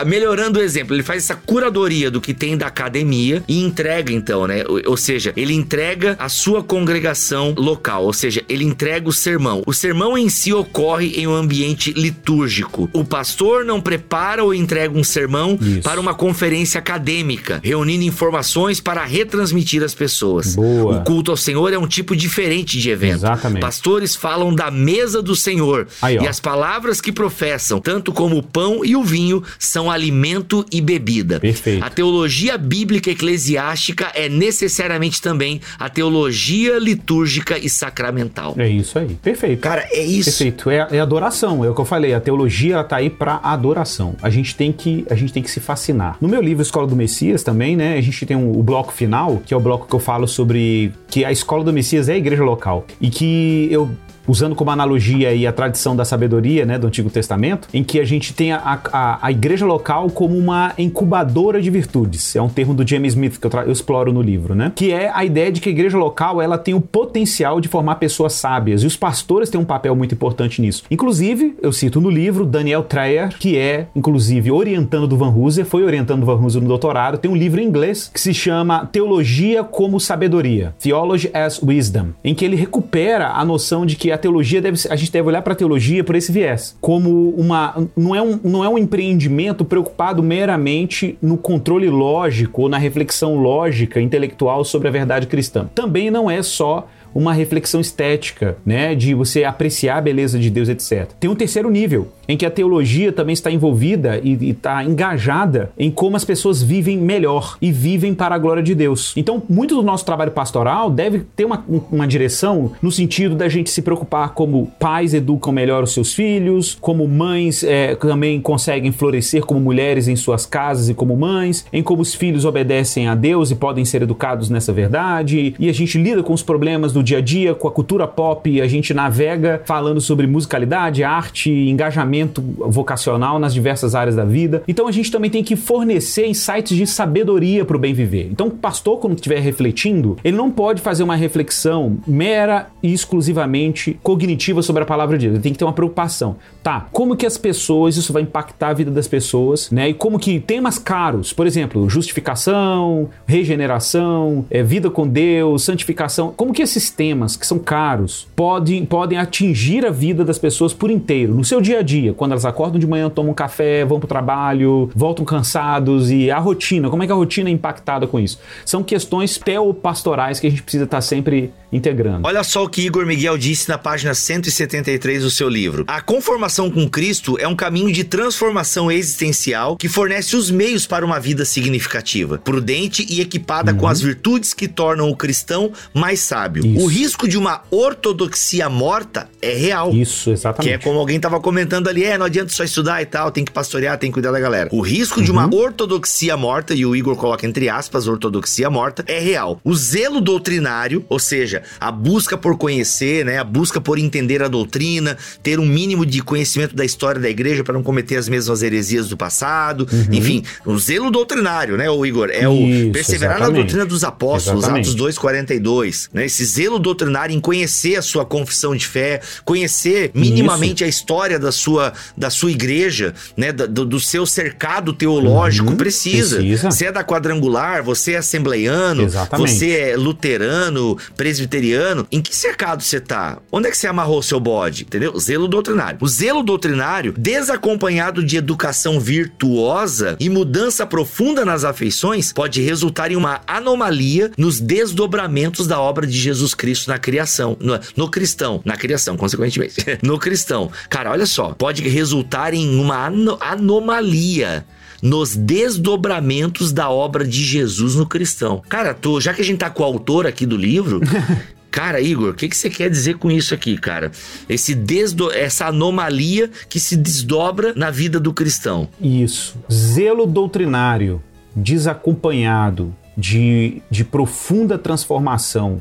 melhorando o exemplo, ele faz essa curadoria do que tem da academia e entrega, então, né? Ou, ou seja, ele entrega a sua congregação local, ou seja, ele entrega o sermão. O sermão em si ocorre em um ambiente litúrgico. O pastor não prepara ou entrega um sermão Isso. para uma conferência acadêmica, reunindo informações para retransmitir às pessoas. Boa. O culto ao Senhor é um tipo diferente de evento. Exatamente. Pastores falam da mesa do Senhor. Aí, e as palavras que professam, tanto como o pão e o vinho, são alimento e bebida. Perfeito. A teologia bíblica eclesiástica é necessariamente também a teologia litúrgica e sacramental. É isso aí. Perfeito. Cara, é isso. Perfeito. É, é adoração, é o que eu falei. A teologia ela tá aí para adoração. A gente tem que a gente tem que se fascinar. No meu livro Escola do Messias também, né? A gente tem um- o bloco final, que é o bloco que eu falo sobre que a Escola do Messias é a igreja local e que eu Usando como analogia aí a tradição da sabedoria né, do Antigo Testamento, em que a gente tem a, a, a igreja local como uma incubadora de virtudes. É um termo do James Smith que eu, eu exploro no livro, né? Que é a ideia de que a igreja local ela tem o potencial de formar pessoas sábias e os pastores têm um papel muito importante nisso. Inclusive, eu cito no livro Daniel Treyer, que é, inclusive, orientando do Van Hooser, foi orientando do Van Hooser no doutorado, tem um livro em inglês que se chama Teologia como Sabedoria, Theology as Wisdom, em que ele recupera a noção de que a teologia deve a gente deve olhar para a teologia por esse viés, como uma não é um, não é um empreendimento preocupado meramente no controle lógico ou na reflexão lógica intelectual sobre a verdade cristã. Também não é só uma reflexão estética, né, de você apreciar a beleza de Deus, etc. Tem um terceiro nível, em que a teologia também está envolvida e está engajada em como as pessoas vivem melhor e vivem para a glória de Deus. Então, muito do nosso trabalho pastoral deve ter uma, uma direção no sentido da gente se preocupar como pais educam melhor os seus filhos, como mães é, também conseguem florescer como mulheres em suas casas e como mães, em como os filhos obedecem a Deus e podem ser educados nessa verdade, e a gente lida com os problemas do dia a dia, com a cultura pop, a gente navega falando sobre musicalidade, arte, engajamento vocacional nas diversas áreas da vida. Então a gente também tem que fornecer insights de sabedoria para o bem viver. Então o pastor, quando estiver refletindo, ele não pode fazer uma reflexão mera e exclusivamente cognitiva sobre a palavra de Deus. Ele tem que ter uma preocupação. Tá, como que as pessoas, isso vai impactar a vida das pessoas, né? E como que temas caros, por exemplo, justificação, regeneração, é, vida com Deus, santificação, como que esses temas que são caros podem, podem atingir a vida das pessoas por inteiro, no seu dia a dia, quando elas acordam de manhã, tomam um café, vão pro trabalho, voltam cansados e a rotina, como é que a rotina é impactada com isso? São questões teopastorais que a gente precisa estar sempre integrando. Olha só o que Igor Miguel disse na página 173 do seu livro. A conformação com Cristo é um caminho de transformação existencial que fornece os meios para uma vida significativa, prudente e equipada com as virtudes que tornam o cristão mais sábio. Isso. O risco de uma ortodoxia morta é real. Isso, Que é exatamente. como alguém estava comentando ali. é, não adianta só estudar e tal, tem que pastorear, tem que cuidar da galera. O risco uhum. de uma uhum. ortodoxia morta, e o Igor coloca entre aspas, ortodoxia morta, é real. O zelo doutrinário, ou seja, a busca por conhecer, né, a busca por entender a doutrina, ter um mínimo de conhecimento da história da igreja para não cometer as mesmas heresias do passado, uhum. enfim, o zelo doutrinário, né, o Igor, é Isso, o perseverar exatamente. na doutrina dos apóstolos, exatamente. Atos 2:42, né, esse zelo doutrinário em conhecer a sua confissão de fé, conhecer minimamente Isso. a história da sua da sua igreja, né, do, do seu cercado teológico, uhum. precisa. precisa. Você é da quadrangular, você é assembleiano, exatamente. você é luterano, presbiteriano, em que cercado você tá? Onde é que você amarrou seu bode? Entendeu? Zelo doutrinário. O zelo doutrinário, desacompanhado de educação virtuosa e mudança profunda nas afeições, pode resultar em uma anomalia nos desdobramentos da obra de Jesus Cristo na criação, no, no cristão, na criação, consequentemente, no cristão. Cara, olha só, pode resultar em uma anomalia nos desdobramentos da obra de Jesus no cristão. Cara, tô, já que a gente tá com o autor aqui do livro, Cara, Igor, o que, que você quer dizer com isso aqui, cara? Esse desdo essa anomalia que se desdobra na vida do cristão. Isso. Zelo doutrinário desacompanhado de, de profunda transformação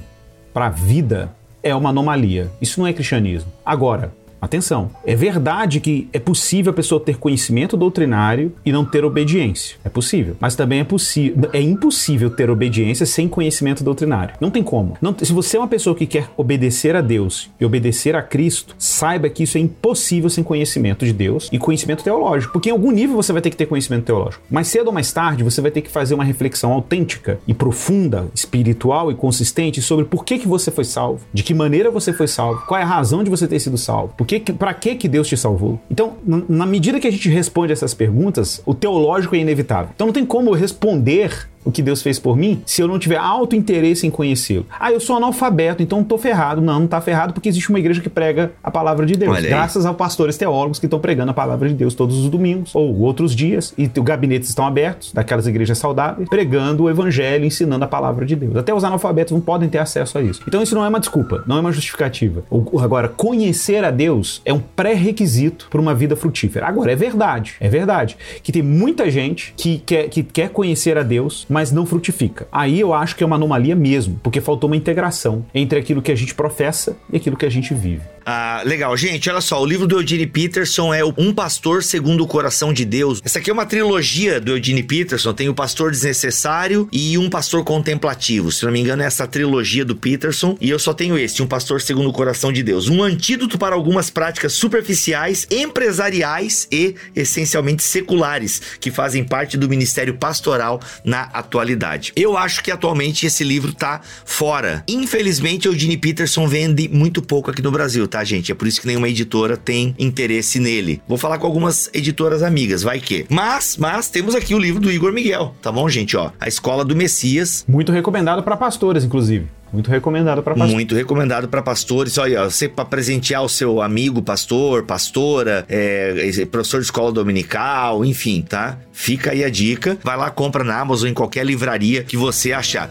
para a vida é uma anomalia. Isso não é cristianismo. Agora, Atenção, é verdade que é possível a pessoa ter conhecimento doutrinário e não ter obediência. É possível. Mas também é possível, é impossível ter obediência sem conhecimento doutrinário. Não tem como. Não, se você é uma pessoa que quer obedecer a Deus e obedecer a Cristo, saiba que isso é impossível sem conhecimento de Deus e conhecimento teológico. Porque em algum nível você vai ter que ter conhecimento teológico. Mais cedo ou mais tarde, você vai ter que fazer uma reflexão autêntica e profunda, espiritual e consistente sobre por que, que você foi salvo, de que maneira você foi salvo, qual é a razão de você ter sido salvo, por que que, para que que Deus te salvou? Então, na medida que a gente responde essas perguntas, o teológico é inevitável. Então não tem como responder o que Deus fez por mim se eu não tiver alto interesse em conhecê-lo. Ah, eu sou analfabeto, então tô ferrado. Não, não tá ferrado porque existe uma igreja que prega a palavra de Deus. Graças a pastores teólogos que estão pregando a palavra de Deus todos os domingos ou outros dias e os gabinetes estão abertos daquelas igrejas saudáveis, pregando o evangelho, ensinando a palavra de Deus. Até os analfabetos não podem ter acesso a isso. Então isso não é uma desculpa, não é uma justificativa. Agora, conhecer a Deus é um pré-requisito para uma vida frutífera. Agora, é verdade, é verdade que tem muita gente que quer, que quer conhecer a Deus, mas não frutifica. Aí eu acho que é uma anomalia mesmo, porque faltou uma integração entre aquilo que a gente professa e aquilo que a gente vive. Ah, legal. Gente, olha só, o livro do Eugene Peterson é Um Pastor Segundo o Coração de Deus. Essa aqui é uma trilogia do Eugene Peterson, tem o Pastor Desnecessário e Um Pastor Contemplativo. Se não me engano, é essa trilogia do Peterson. E eu só tenho esse, Um Pastor Segundo o Coração de Deus. Um antídoto para algumas práticas superficiais, empresariais e essencialmente seculares, que fazem parte do ministério pastoral na atualidade. Eu acho que atualmente esse livro tá fora. Infelizmente, Eugene Peterson vende muito pouco aqui no Brasil, tá? Tá, gente? É por isso que nenhuma editora tem interesse nele. Vou falar com algumas editoras amigas, vai que. Mas, mas temos aqui o livro do Igor Miguel, tá bom, gente? Ó, A Escola do Messias. Muito recomendado para pastores, inclusive. Muito recomendado para pastores. Muito recomendado para pastores. Olha, você para presentear o seu amigo pastor, pastora, é, professor de escola dominical, enfim, tá? Fica aí a dica. Vai lá, compra na Amazon, em qualquer livraria que você achar.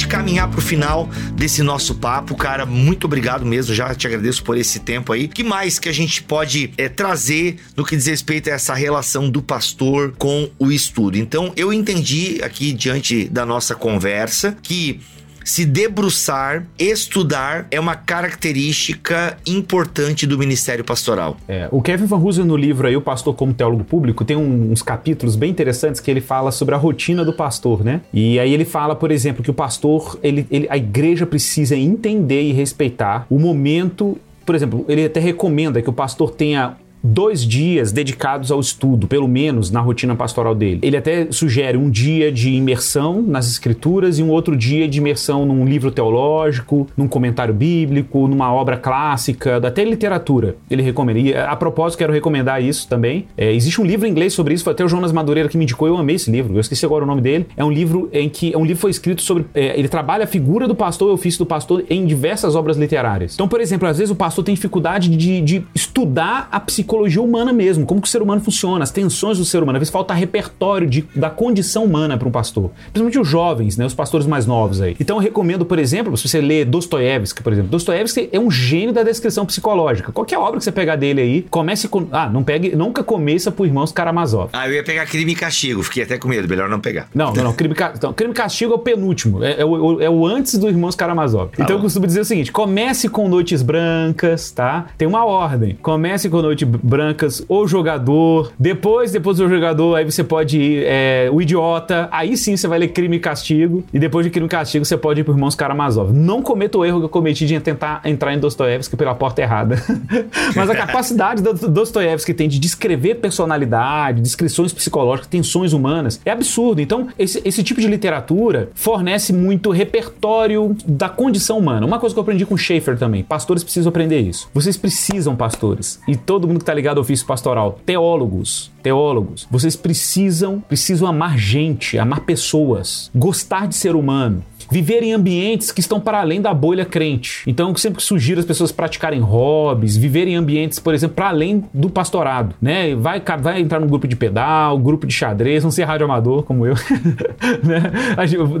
Gente caminhar pro final desse nosso papo, cara, muito obrigado mesmo, já te agradeço por esse tempo aí. Que mais que a gente pode é, trazer no que diz respeito a essa relação do pastor com o estudo? Então, eu entendi aqui diante da nossa conversa que se debruçar, estudar é uma característica importante do ministério pastoral. É, o Kevin Van Hoosen no livro aí, O Pastor como Teólogo Público, tem uns capítulos bem interessantes que ele fala sobre a rotina do pastor, né? E aí ele fala, por exemplo, que o pastor, ele, ele a igreja precisa entender e respeitar o momento por exemplo, ele até recomenda que o pastor tenha dois dias dedicados ao estudo, pelo menos na rotina pastoral dele. Ele até sugere um dia de imersão nas escrituras e um outro dia de imersão num livro teológico, num comentário bíblico, numa obra clássica, até literatura. Ele recomenda. E a propósito, quero recomendar isso também. É, existe um livro em inglês sobre isso, foi até o Jonas Madureira que me indicou, eu amei esse livro. Eu esqueci agora o nome dele. É um livro em que é um livro foi escrito sobre. É, ele trabalha a figura do pastor e o ofício do pastor em diversas obras literárias. Então, por exemplo, às vezes o pastor tem dificuldade de, de estudar a psicologia humana mesmo, como que o ser humano funciona, as tensões do ser humano. Às vezes falta repertório de, da condição humana para um pastor. Principalmente os jovens, né? Os pastores mais novos aí. Então eu recomendo, por exemplo, se você lê Dostoiévski, por exemplo. Dostoiévski é um gênio da descrição psicológica. Qualquer obra que você pegar dele aí, comece com. Ah, não pegue. Nunca começa por Irmãos Karamazov. Ah, eu ia pegar crime e castigo, fiquei até com medo, melhor não pegar. Não, não, não. Crime, então, crime e castigo é o penúltimo. É, é, o, é o antes do Irmãos Karamazov. Tá então bom. eu costumo dizer o seguinte: comece com Noites Brancas, tá? Tem uma ordem. Comece com Noites Brancas, O Jogador. Depois, depois do Jogador, aí você pode ir é, O Idiota. Aí sim você vai ler Crime e Castigo. E depois de Crime e Castigo, você pode ir pro Irmãos Karamazov. Não cometa o erro que eu cometi de tentar entrar em Dostoiévski pela porta errada. Mas a capacidade do Dostoiévski tem de descrever personalidade, descrições psicológicas, tensões humanas, é absurdo. Então, esse, esse tipo de literatura fornece muito repertório da condição humana. Uma coisa que eu aprendi com Schaefer também, pastores precisam aprender isso. Vocês precisam, pastores, e todo mundo que está ligado ao ofício pastoral, teólogos, teólogos, vocês precisam, precisam amar gente, amar pessoas, gostar de ser humano, viver em ambientes que estão para além da bolha crente. Então, eu sempre sugiro as pessoas praticarem hobbies, viver em ambientes, por exemplo, para além do pastorado, né? Vai, vai entrar no grupo de pedal, grupo de xadrez, não ser rádio amador como eu, né?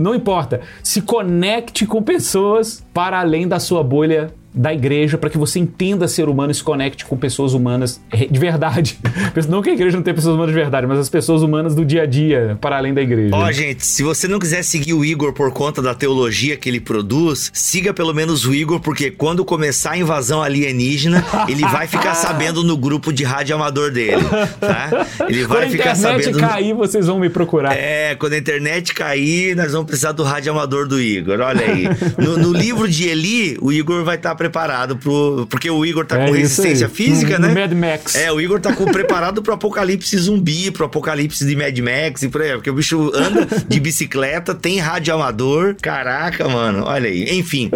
Não importa. Se conecte com pessoas para além da sua bolha da igreja para que você entenda ser humano e se conecte com pessoas humanas de verdade. Não que a igreja não tenha pessoas humanas de verdade, mas as pessoas humanas do dia a dia, para além da igreja. Ó, oh, gente, se você não quiser seguir o Igor por conta da teologia que ele produz, siga pelo menos o Igor, porque quando começar a invasão alienígena, ele vai ficar sabendo no grupo de rádio amador dele, tá? Ele vai ficar sabendo. Quando a internet cair, vocês vão me procurar. É, quando a internet cair, nós vamos precisar do rádio amador do Igor. Olha aí. No, no livro de Eli, o Igor vai estar preparado pro. Porque o Igor tá é com resistência aí. física, no, né? No Mad Max. É, o Igor tá com, preparado pro apocalipse zumbi, pro apocalipse de Mad Max e por aí. Porque o bicho anda de bicicleta, tem rádio amador. Caraca, mano, olha aí. Enfim,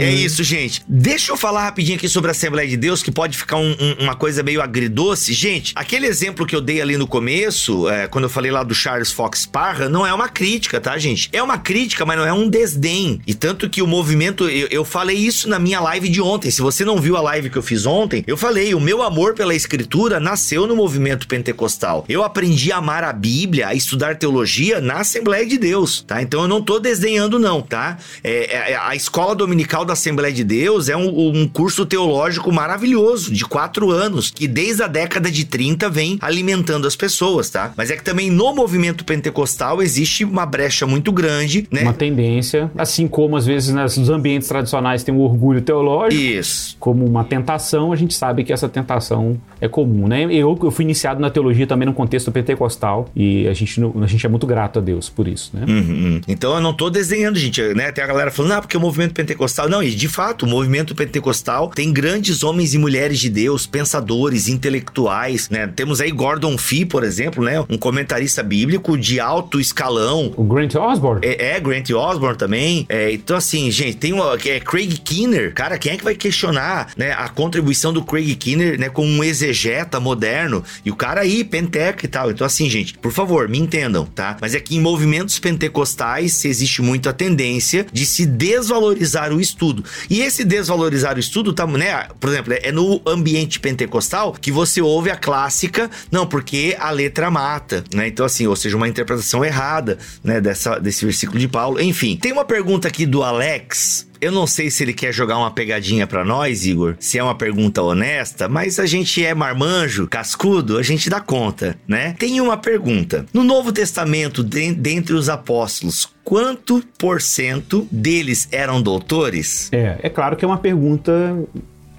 é isso, gente. Deixa eu falar rapidinho aqui sobre a Assembleia de Deus, que pode ficar um, um, uma coisa meio agridoce. Gente, aquele exemplo que eu dei ali no começo, é, quando eu falei lá do Charles Fox Parra, não é uma crítica, tá, gente? É uma crítica, mas não é um desdém. E tanto que o movimento, eu, eu falei isso na minha live de ontem. Se você não viu a live que eu fiz ontem, eu falei: o meu amor pela escritura nasceu no movimento pentecostal. Eu aprendi a amar a Bíblia, a estudar teologia na Assembleia de Deus, tá? Então eu não tô desdenhando, não, tá? É, é, a escola dominical da Assembleia de Deus é um, um curso teológico maravilhoso, de quatro anos, que desde a década de 30 vem alimentando as pessoas, tá? Mas é que também no movimento pentecostal existe uma brecha muito grande, né? Uma tendência, assim como às vezes nos ambientes tradicionais tem um orgulho teológico. Isso. Como uma tentação, a gente sabe que essa tentação é comum, né? Eu, eu fui iniciado na teologia também no contexto pentecostal e a gente, a gente é muito grato a Deus por isso, né? Uhum. Então eu não tô desenhando, gente, né? Tem a galera falando, ah, porque o movimento pentecostal. Não, e de fato, o movimento pentecostal tem grandes homens e mulheres de Deus, pensadores, intelectuais, né? Temos aí Gordon Fee, por exemplo, né? Um comentarista bíblico de alto escalão. O Grant Osborne? É, é Grant Osborne também. É, então, assim, gente, tem uma. É Craig Kinner. Cara, quem é que vai questionar né, a contribuição do Craig Kinner né, como um exegeta moderno? E o cara aí, penteca e tal. Então, assim, gente, por favor, me entendam, tá? Mas é que em movimentos pentecostais existe muito a tendência de se desvalorizar o estudo. E esse desvalorizar o estudo, tá, né? Por exemplo, é no ambiente pentecostal que você ouve a clássica, não, porque a letra mata, né? Então, assim, ou seja, uma interpretação errada, né, dessa, desse versículo de Paulo. Enfim, tem uma pergunta aqui do Alex, eu não sei se ele quer jogar uma pegadinha para nós, Igor, se é uma pergunta honesta, mas a gente é marmanjo, cascudo, a gente dá conta, né? Tem uma pergunta. No Novo Testamento, de, dentre os apóstolos, quanto por cento deles eram doutores? É, é claro que é uma pergunta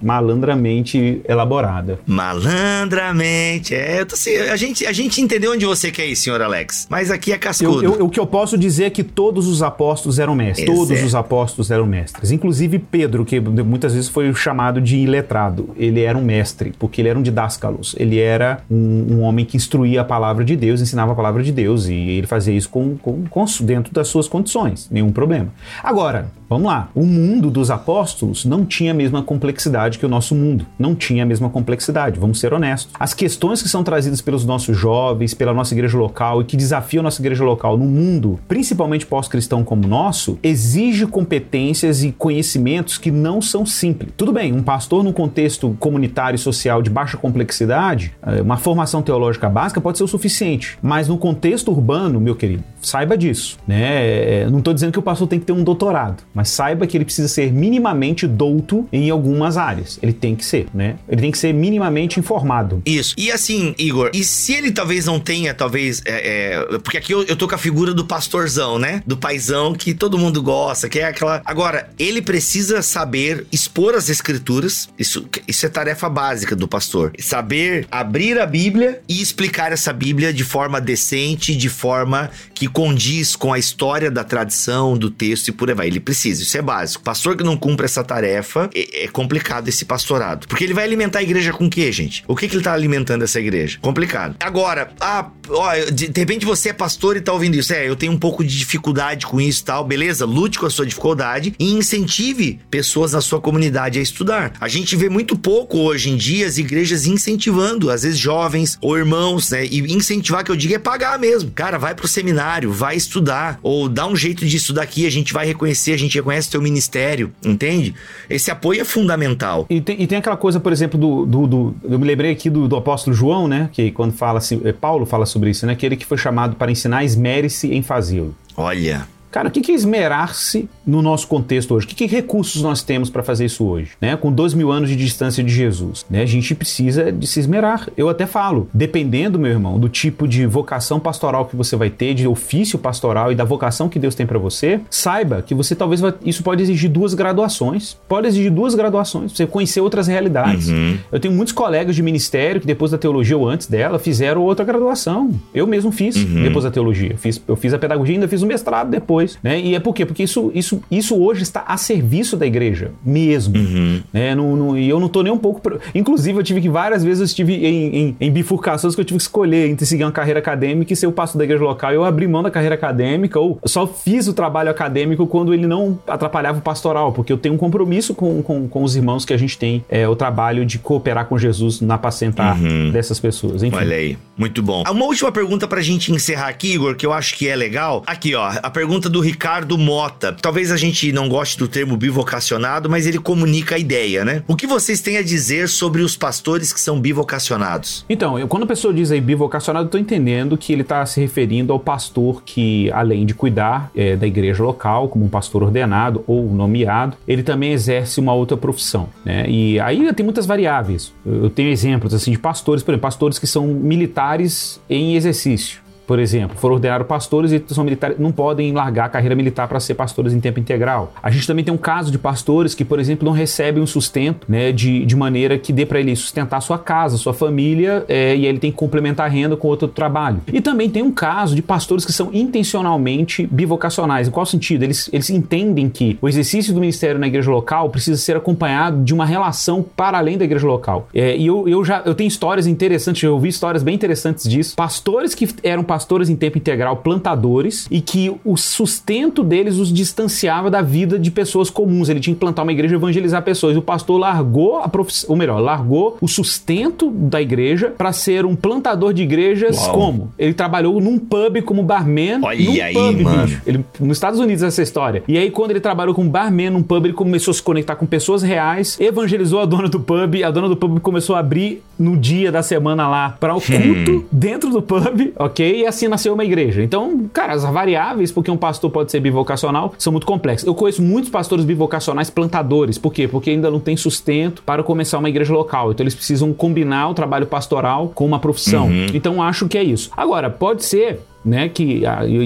malandramente elaborada. Malandramente, é, eu tô assim, a gente, a gente entendeu onde você quer ir, senhor Alex, mas aqui é cascudo. Eu, eu, o que eu posso dizer é que todos os apóstolos eram mestres. Exato. Todos os apóstolos eram mestres. Inclusive Pedro, que muitas vezes foi chamado de iletrado. Ele era um mestre, porque ele era um didáscalos. Ele era um, um homem que instruía a palavra de Deus, ensinava a palavra de Deus, e ele fazia isso com, com, com dentro das suas condições. Nenhum problema. Agora, Vamos lá. O mundo dos apóstolos não tinha a mesma complexidade que o nosso mundo. Não tinha a mesma complexidade, vamos ser honestos. As questões que são trazidas pelos nossos jovens, pela nossa igreja local e que desafiam a nossa igreja local no mundo, principalmente pós-cristão como o nosso, exige competências e conhecimentos que não são simples. Tudo bem, um pastor num contexto comunitário e social de baixa complexidade, eh, uma formação teológica básica pode ser o suficiente. Mas no contexto urbano, meu querido, saiba disso. Né? Não estou dizendo que o pastor tem que ter um doutorado, mas saiba que ele precisa ser minimamente douto em algumas áreas. Ele tem que ser, né? Ele tem que ser minimamente informado. Isso. E assim, Igor, e se ele talvez não tenha, talvez. É, é, porque aqui eu, eu tô com a figura do pastorzão, né? Do paizão que todo mundo gosta, que é aquela. Agora, ele precisa saber expor as escrituras. Isso, isso é tarefa básica do pastor. Saber abrir a Bíblia e explicar essa Bíblia de forma decente, de forma que condiz com a história da tradição, do texto e por aí vai. Ele precisa precisa, isso é básico. Pastor que não cumpre essa tarefa, é, é complicado esse pastorado. Porque ele vai alimentar a igreja com o quê, gente? O que, que ele tá alimentando essa igreja? Complicado. Agora, ah, ó, de, de repente você é pastor e tá ouvindo isso. É, eu tenho um pouco de dificuldade com isso e tal, beleza? Lute com a sua dificuldade e incentive pessoas na sua comunidade a estudar. A gente vê muito pouco hoje em dia as igrejas incentivando, às vezes jovens ou irmãos, né? E incentivar, que eu digo, é pagar mesmo. Cara, vai pro seminário, vai estudar, ou dá um jeito de estudar aqui, a gente vai reconhecer, a gente reconhece o teu ministério, entende? Esse apoio é fundamental. E tem, e tem aquela coisa, por exemplo, do, do, do, Eu me lembrei aqui do, do apóstolo João, né? Que quando fala assim. Paulo fala sobre isso, né? Aquele que foi chamado para ensinar, esmere-se em fazê-lo. Olha. Cara, o que é esmerar-se no nosso contexto hoje? Que, que recursos nós temos para fazer isso hoje? Né? Com dois mil anos de distância de Jesus, né? a gente precisa de se esmerar. Eu até falo, dependendo, meu irmão, do tipo de vocação pastoral que você vai ter, de ofício pastoral e da vocação que Deus tem para você, saiba que você talvez vai, isso pode exigir duas graduações. Pode exigir duas graduações, você conhecer outras realidades. Uhum. Eu tenho muitos colegas de ministério que depois da teologia ou antes dela fizeram outra graduação. Eu mesmo fiz uhum. depois da teologia. Fiz, eu fiz a pedagogia e ainda fiz o mestrado depois depois. Né? E é por quê? Porque isso, isso, isso hoje está a serviço da igreja mesmo. Uhum. Né? No, no, e eu não estou nem um pouco. Inclusive, eu tive que várias vezes eu estive em, em, em, bifurcações que eu tive que escolher entre seguir uma carreira acadêmica e ser o pastor da igreja local. Eu abri mão da carreira acadêmica ou só fiz o trabalho acadêmico quando ele não atrapalhava o pastoral, porque eu tenho um compromisso com, com, com os irmãos que a gente tem é, o trabalho de cooperar com Jesus na apacentar uhum. dessas pessoas. Enfim. Olha aí, muito bom. Uma última pergunta pra gente encerrar aqui, Igor, que eu acho que é legal. Aqui, ó, a pergunta do Ricardo Mota. Talvez a gente não goste do termo bivocacionado, mas ele comunica a ideia, né? O que vocês têm a dizer sobre os pastores que são bivocacionados? Então, eu, quando a pessoa diz aí bivocacionado, eu tô entendendo que ele está se referindo ao pastor que, além de cuidar é, da igreja local, como um pastor ordenado ou nomeado, ele também exerce uma outra profissão, né? E aí tem muitas variáveis. Eu tenho exemplos, assim, de pastores, por exemplo, pastores que são militares em exercício por exemplo, foram ordenados pastores e são militares, não podem largar a carreira militar para ser pastores em tempo integral. A gente também tem um caso de pastores que, por exemplo, não recebem um sustento né, de, de maneira que dê para ele sustentar sua casa, sua família, é, e ele tem que complementar a renda com outro trabalho. E também tem um caso de pastores que são intencionalmente bivocacionais. Em qual sentido? Eles, eles entendem que o exercício do ministério na igreja local precisa ser acompanhado de uma relação para além da igreja local. É, e eu, eu já eu tenho histórias interessantes, eu ouvi histórias bem interessantes disso. Pastores que eram pastores pastores em tempo integral, plantadores, e que o sustento deles os distanciava da vida de pessoas comuns. Ele tinha que plantar uma igreja e evangelizar pessoas. O pastor largou a profissão, ou melhor, largou o sustento da igreja para ser um plantador de igrejas Uau. como? Ele trabalhou num pub como barman. Olha num aí, pub, mano. Bicho. Ele, nos Estados Unidos essa história. E aí, quando ele trabalhou como barman num pub, ele começou a se conectar com pessoas reais, evangelizou a dona do pub, a dona do pub começou a abrir no dia da semana lá para o hum. culto hum. dentro do pub, ok? E assim nasceu uma igreja. Então, cara, as variáveis porque um pastor pode ser bivocacional são muito complexas. Eu conheço muitos pastores bivocacionais plantadores. Por quê? Porque ainda não tem sustento para começar uma igreja local. Então, eles precisam combinar o trabalho pastoral com uma profissão. Uhum. Então, acho que é isso. Agora, pode ser né? Que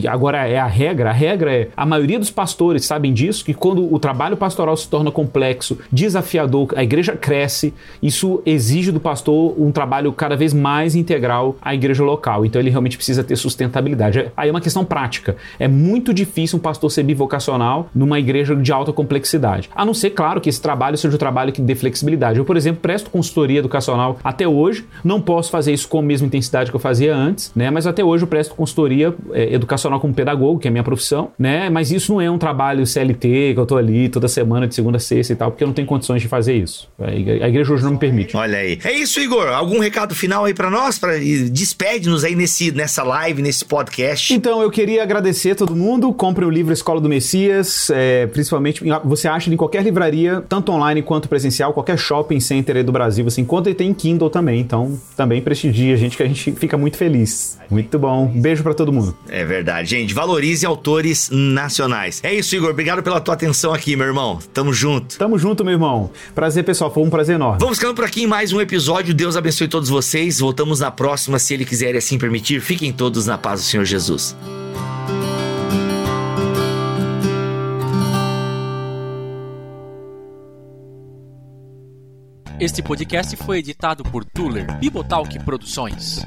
agora é a regra. A regra é a maioria dos pastores sabem disso, que quando o trabalho pastoral se torna complexo, desafiador, a igreja cresce, isso exige do pastor um trabalho cada vez mais integral à igreja local. Então ele realmente precisa ter sustentabilidade. Aí é uma questão prática. É muito difícil um pastor ser bivocacional numa igreja de alta complexidade. A não ser, claro, que esse trabalho seja um trabalho que dê flexibilidade. Eu, por exemplo, presto consultoria educacional até hoje. Não posso fazer isso com a mesma intensidade que eu fazia antes, né? Mas até hoje eu presto consultoria é, educacional como pedagogo, que é a minha profissão, né? Mas isso não é um trabalho CLT que eu tô ali toda semana, de segunda a sexta e tal, porque eu não tenho condições de fazer isso. A igreja hoje não me permite. Olha aí. É isso, Igor. Algum recado final aí para nós? Pra... Despede-nos aí nesse, nessa live, nesse podcast. Então, eu queria agradecer a todo mundo. Compre o livro Escola do Messias, é, principalmente você acha em qualquer livraria, tanto online quanto presencial, qualquer shopping center aí do Brasil, você encontra e tem Kindle também. Então, também prestigia a gente, que a gente fica muito feliz. Muito bom. beijo para todo mundo. É verdade, gente. Valorize autores nacionais. É isso, Igor. Obrigado pela tua atenção aqui, meu irmão. Tamo junto. Tamo junto, meu irmão. Prazer, pessoal. Foi um prazer enorme. Vamos ficando por aqui em mais um episódio. Deus abençoe todos vocês. Voltamos na próxima, se Ele quiser e assim permitir. Fiquem todos na paz do Senhor Jesus. Este podcast foi editado por Tuller Bibotalk Produções.